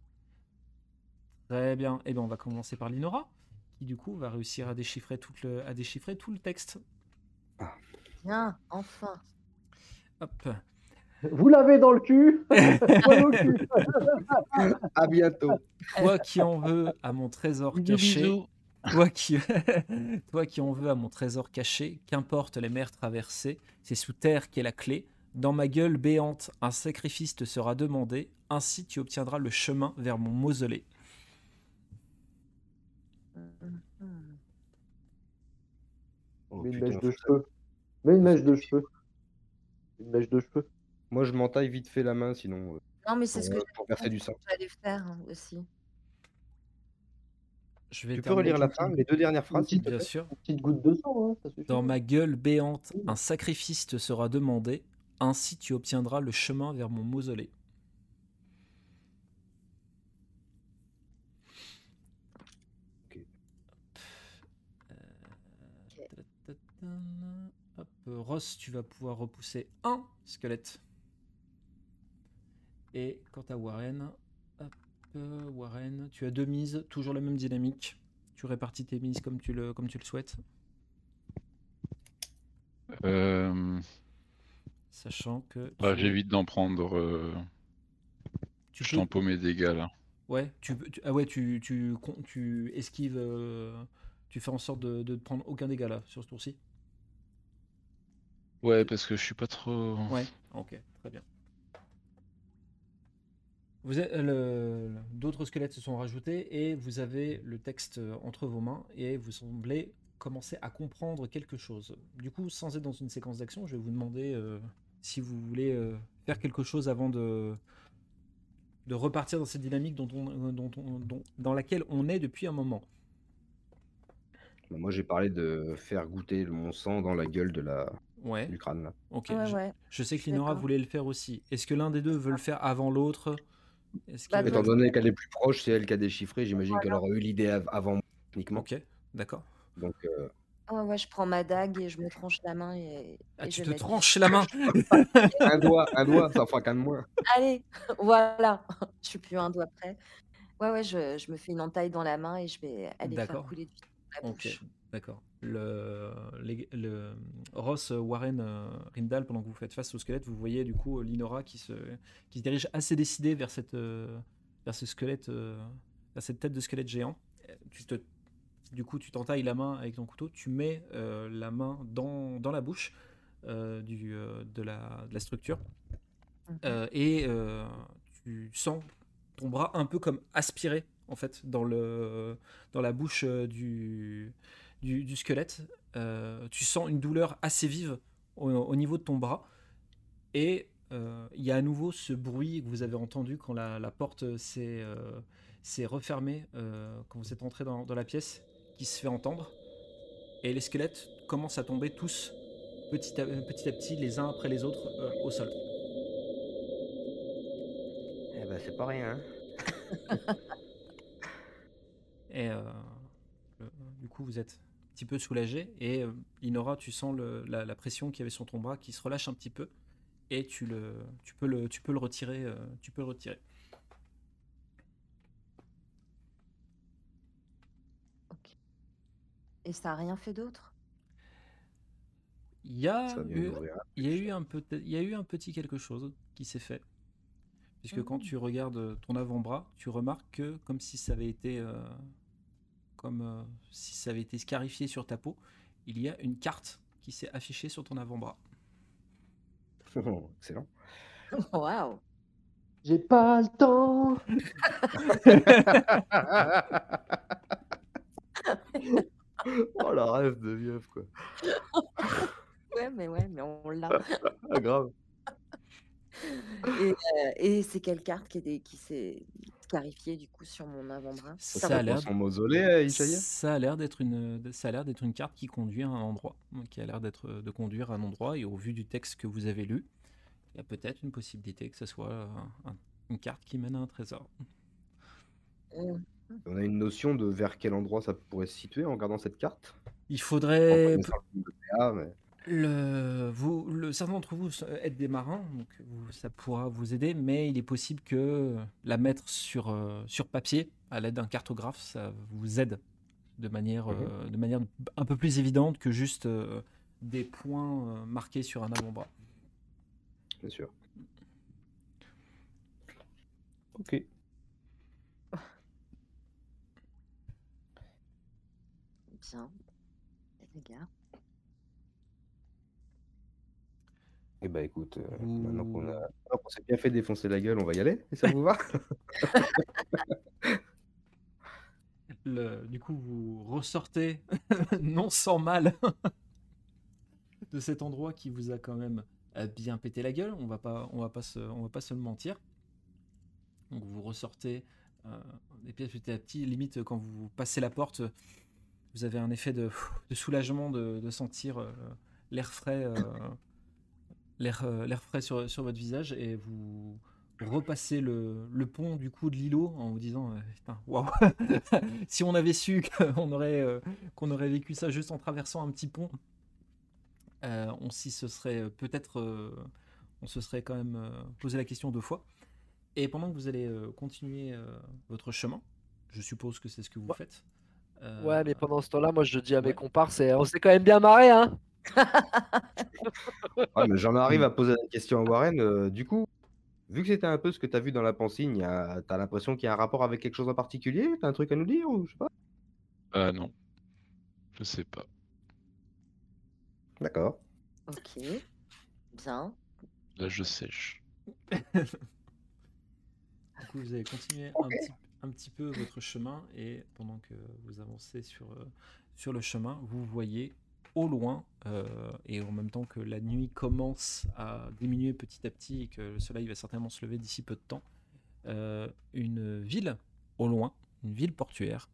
Speaker 2: Très bien. Et bien, on va commencer par Linora, qui du coup va réussir à déchiffrer, tout le, à déchiffrer tout le texte.
Speaker 4: Bien, enfin.
Speaker 2: Hop.
Speaker 6: Vous l'avez dans le cul Moi dans le cul.
Speaker 3: À bientôt.
Speaker 2: Toi qui en veux à mon trésor caché.
Speaker 5: bisous.
Speaker 2: Toi qui... Toi qui en veux à mon trésor caché, qu'importe les mers traversées, c'est sous terre qu'est la clé. Dans ma gueule béante, un sacrifice te sera demandé, ainsi tu obtiendras le chemin vers mon mausolée.
Speaker 3: Oh,
Speaker 6: Mets une mèche de cheveux. Mets une mèche de cheveux. Une mèche de cheveux.
Speaker 3: Moi, je m'entaille vite fait la main, sinon, euh,
Speaker 4: Non, mais c'est ce que
Speaker 3: pour, verser du sang.
Speaker 4: j'allais faire hein, aussi.
Speaker 2: Je vais
Speaker 3: Tu peux relire la fin, les deux dernières phrases,
Speaker 2: Bien sûr.
Speaker 6: Une petite goutte de sang, hein, ça.
Speaker 2: Dans ma gueule béante, un sacrifice te sera demandé, ainsi tu obtiendras le chemin vers mon mausolée. Euh. Hop, euh, Ross, tu vas pouvoir repousser un squelette. Et quant à Warren, Warren, tu as deux mises, toujours la même dynamique. Tu répartis tes mises comme tu le, comme tu le souhaites.
Speaker 5: Euh,
Speaker 2: Sachant que.
Speaker 5: bah,
Speaker 2: tu-
Speaker 5: J'évite d'en prendre. euh,
Speaker 2: tu
Speaker 5: Je
Speaker 2: peux-
Speaker 5: mes dégâts là.
Speaker 2: Ouais, tu, tu- ah ouais, tu, tu, tu esquives, euh, tu fais en sorte de, de prendre aucun dégât là sur ce tour-ci.
Speaker 5: Ouais, parce que je suis pas trop.
Speaker 2: Ouais, ok, très bien. Vous euh, D'autres squelettes se sont rajoutés et vous avez le texte euh, entre vos mains et vous semblez commencer à comprendre quelque chose. Du coup, sans être dans une séquence d'action, je vais vous demander euh, si vous voulez euh, faire quelque chose avant de, de repartir dans cette dynamique dont on- dont on- dont- dans laquelle on est depuis un moment.
Speaker 3: Bah, Moi, j'ai parlé de faire goûter mon sang dans la gueule de la...
Speaker 2: Ouais,
Speaker 3: du crâne. Là.
Speaker 2: ok.
Speaker 4: Ouais,
Speaker 2: je,
Speaker 4: ouais.
Speaker 2: je sais que Linora voulait le faire aussi. Est-ce que l'un des deux veut le faire avant l'autre?
Speaker 4: Bah,
Speaker 3: Étant donné qu'elle est plus proche, c'est elle qui a déchiffré. J'imagine qu'elle aura eu l'idée av- avant moi, techniquement.
Speaker 2: Ok, d'accord.
Speaker 3: Donc, euh,
Speaker 4: Ouais, ouais, je prends ma dague et je me tranche la main et,
Speaker 2: Ah,
Speaker 4: et
Speaker 2: tu
Speaker 4: je
Speaker 2: te tranches la main?
Speaker 3: Un doigt, un doigt, ça fera qu'un de moins.
Speaker 4: Allez, voilà. Je suis plus un doigt près. Ouais, ouais, je, je me fais une entaille dans la main et je vais aller faire couler du la bouche.
Speaker 2: d'accord. Le, Ross, Warren, euh, Rindal, pendant que vous faites face au squelette, vous voyez du coup Linora qui se, qui se dirige assez décidée vers, cette, euh, vers ce squelette, euh, vers cette tête de squelette géant. Tu te, du coup, tu t'entailles la main avec ton couteau, tu mets euh, la main dans, dans la bouche euh, du, de, la, de la structure. Euh, et tu sens ton bras un peu comme aspiré en fait dans, le, dans la bouche du, du, du squelette. Euh, tu sens une douleur assez vive au, au niveau de ton bras et euh, il y a à nouveau ce bruit que vous avez entendu quand la, la porte s'est euh, refermée quand vous êtes entré dans, dans la pièce qui se fait entendre et les squelettes commencent à tomber tous petit à petit, à petit les uns après les autres euh, au sol.
Speaker 3: Eh ben, c'est pas rien.
Speaker 2: Et euh, le- du coup, vous êtes petit peu soulagé. Et euh, Inora, tu sens le- la, la pression qu'il y avait sur ton bras qui se relâche un petit peu. Et tu, le, tu, peux, le, tu peux le retirer. euh, tu peux le retirer.
Speaker 4: Ok. Et ça a rien fait d'autre?
Speaker 2: Il y a, eu, il y a eu un peu, il y a eu un petit quelque chose qui s'est fait. Puisque quand
Speaker 4: Mhm.
Speaker 2: tu regardes ton avant-bras, tu remarques que comme si ça avait été, euh, comme euh, si ça avait été scarifié sur ta peau, il y a une carte qui s'est affichée sur ton avant-bras.
Speaker 3: Excellent.
Speaker 4: Waouh.
Speaker 6: J'ai pas le temps.
Speaker 3: oh la rêve de vieux quoi.
Speaker 4: Ouais, mais ouais, mais on l'a.
Speaker 3: Ah, grave.
Speaker 4: Et, euh, et c'est quelle carte qui, des- qui s'est clarifiée du coup sur mon avant-bras
Speaker 2: Ça
Speaker 3: Ça
Speaker 2: a l'air
Speaker 3: son mausolée, euh,
Speaker 2: Ça a l'air d'être une, ça a l'air d'être une carte qui conduit à un endroit, donc qui a l'air d'être de conduire à un endroit. Et au vu du texte que vous avez lu, il y a peut-être une possibilité que ce soit un- un- une carte qui mène à un trésor.
Speaker 4: Mm.
Speaker 3: On a une notion de vers quel endroit ça pourrait se situer en regardant cette carte?
Speaker 2: Il faudrait,
Speaker 3: mais-
Speaker 2: le, vous, le, certains d'entre vous êtes des marins, donc vous- ça pourra vous aider, mais il est possible que la mettre sur, euh, sur papier à l'aide d'un cartographe, ça vous aide de manière,
Speaker 3: Mhm.
Speaker 2: euh, de manière un peu plus évidente que juste euh, des points euh, marqués sur un avant-bras.
Speaker 3: Bien sûr. Ok.
Speaker 4: Bien. Les gars.
Speaker 3: Et bah écoute, euh, maintenant qu'on a... maintenant qu'on s'est bien fait défoncer la gueule, on va y aller, et ça vous va
Speaker 2: Le- du coup, vous ressortez, non sans mal, de cet endroit qui vous a quand même euh, bien pété la gueule. On va pas, on va pas se, on va pas se le mentir. Donc vous ressortez euh, des pièces petit à petit. Limite, quand vous passez la porte, vous avez un effet de, de soulagement de, de sentir euh, l'air frais, euh, l'air, euh, l'air frais sur, sur votre visage et vous repassez le, le pont du coup de l'îlot en vous disant euh, putain waouh si on avait su qu'on aurait euh, qu'on aurait vécu ça juste en traversant un petit pont on s'y se serait peut-être on se serait quand même posé la question deux fois et pendant que vous allez continuer votre chemin je suppose que c'est ce que vous
Speaker 1: Ouais.
Speaker 2: faites euh,
Speaker 1: Ouais, mais pendant ce temps-là, moi je dis à mes
Speaker 2: ouais.
Speaker 1: comparses, on s'est quand même bien marré, hein
Speaker 3: Ouais, mais j'en arrive à poser la question à Warren. euh, du coup, vu que c'était un peu ce que tu as vu dans la y a... t'as l'impression qu'il y a un rapport avec quelque chose en particulier? T'as un truc à nous dire ou je sais pas?
Speaker 5: Ah non. Je sais pas.
Speaker 3: D'accord.
Speaker 4: Ok. Bien.
Speaker 5: Là, je sèche.
Speaker 2: Du coup, vous allez continuer un, petit, un petit peu votre chemin et pendant que vous avancez sur, euh, sur le chemin, vous voyez au loin euh, et en même temps que la nuit commence à diminuer petit à petit et que le soleil va certainement se lever d'ici peu de temps, euh, une ville au loin, une ville portuaire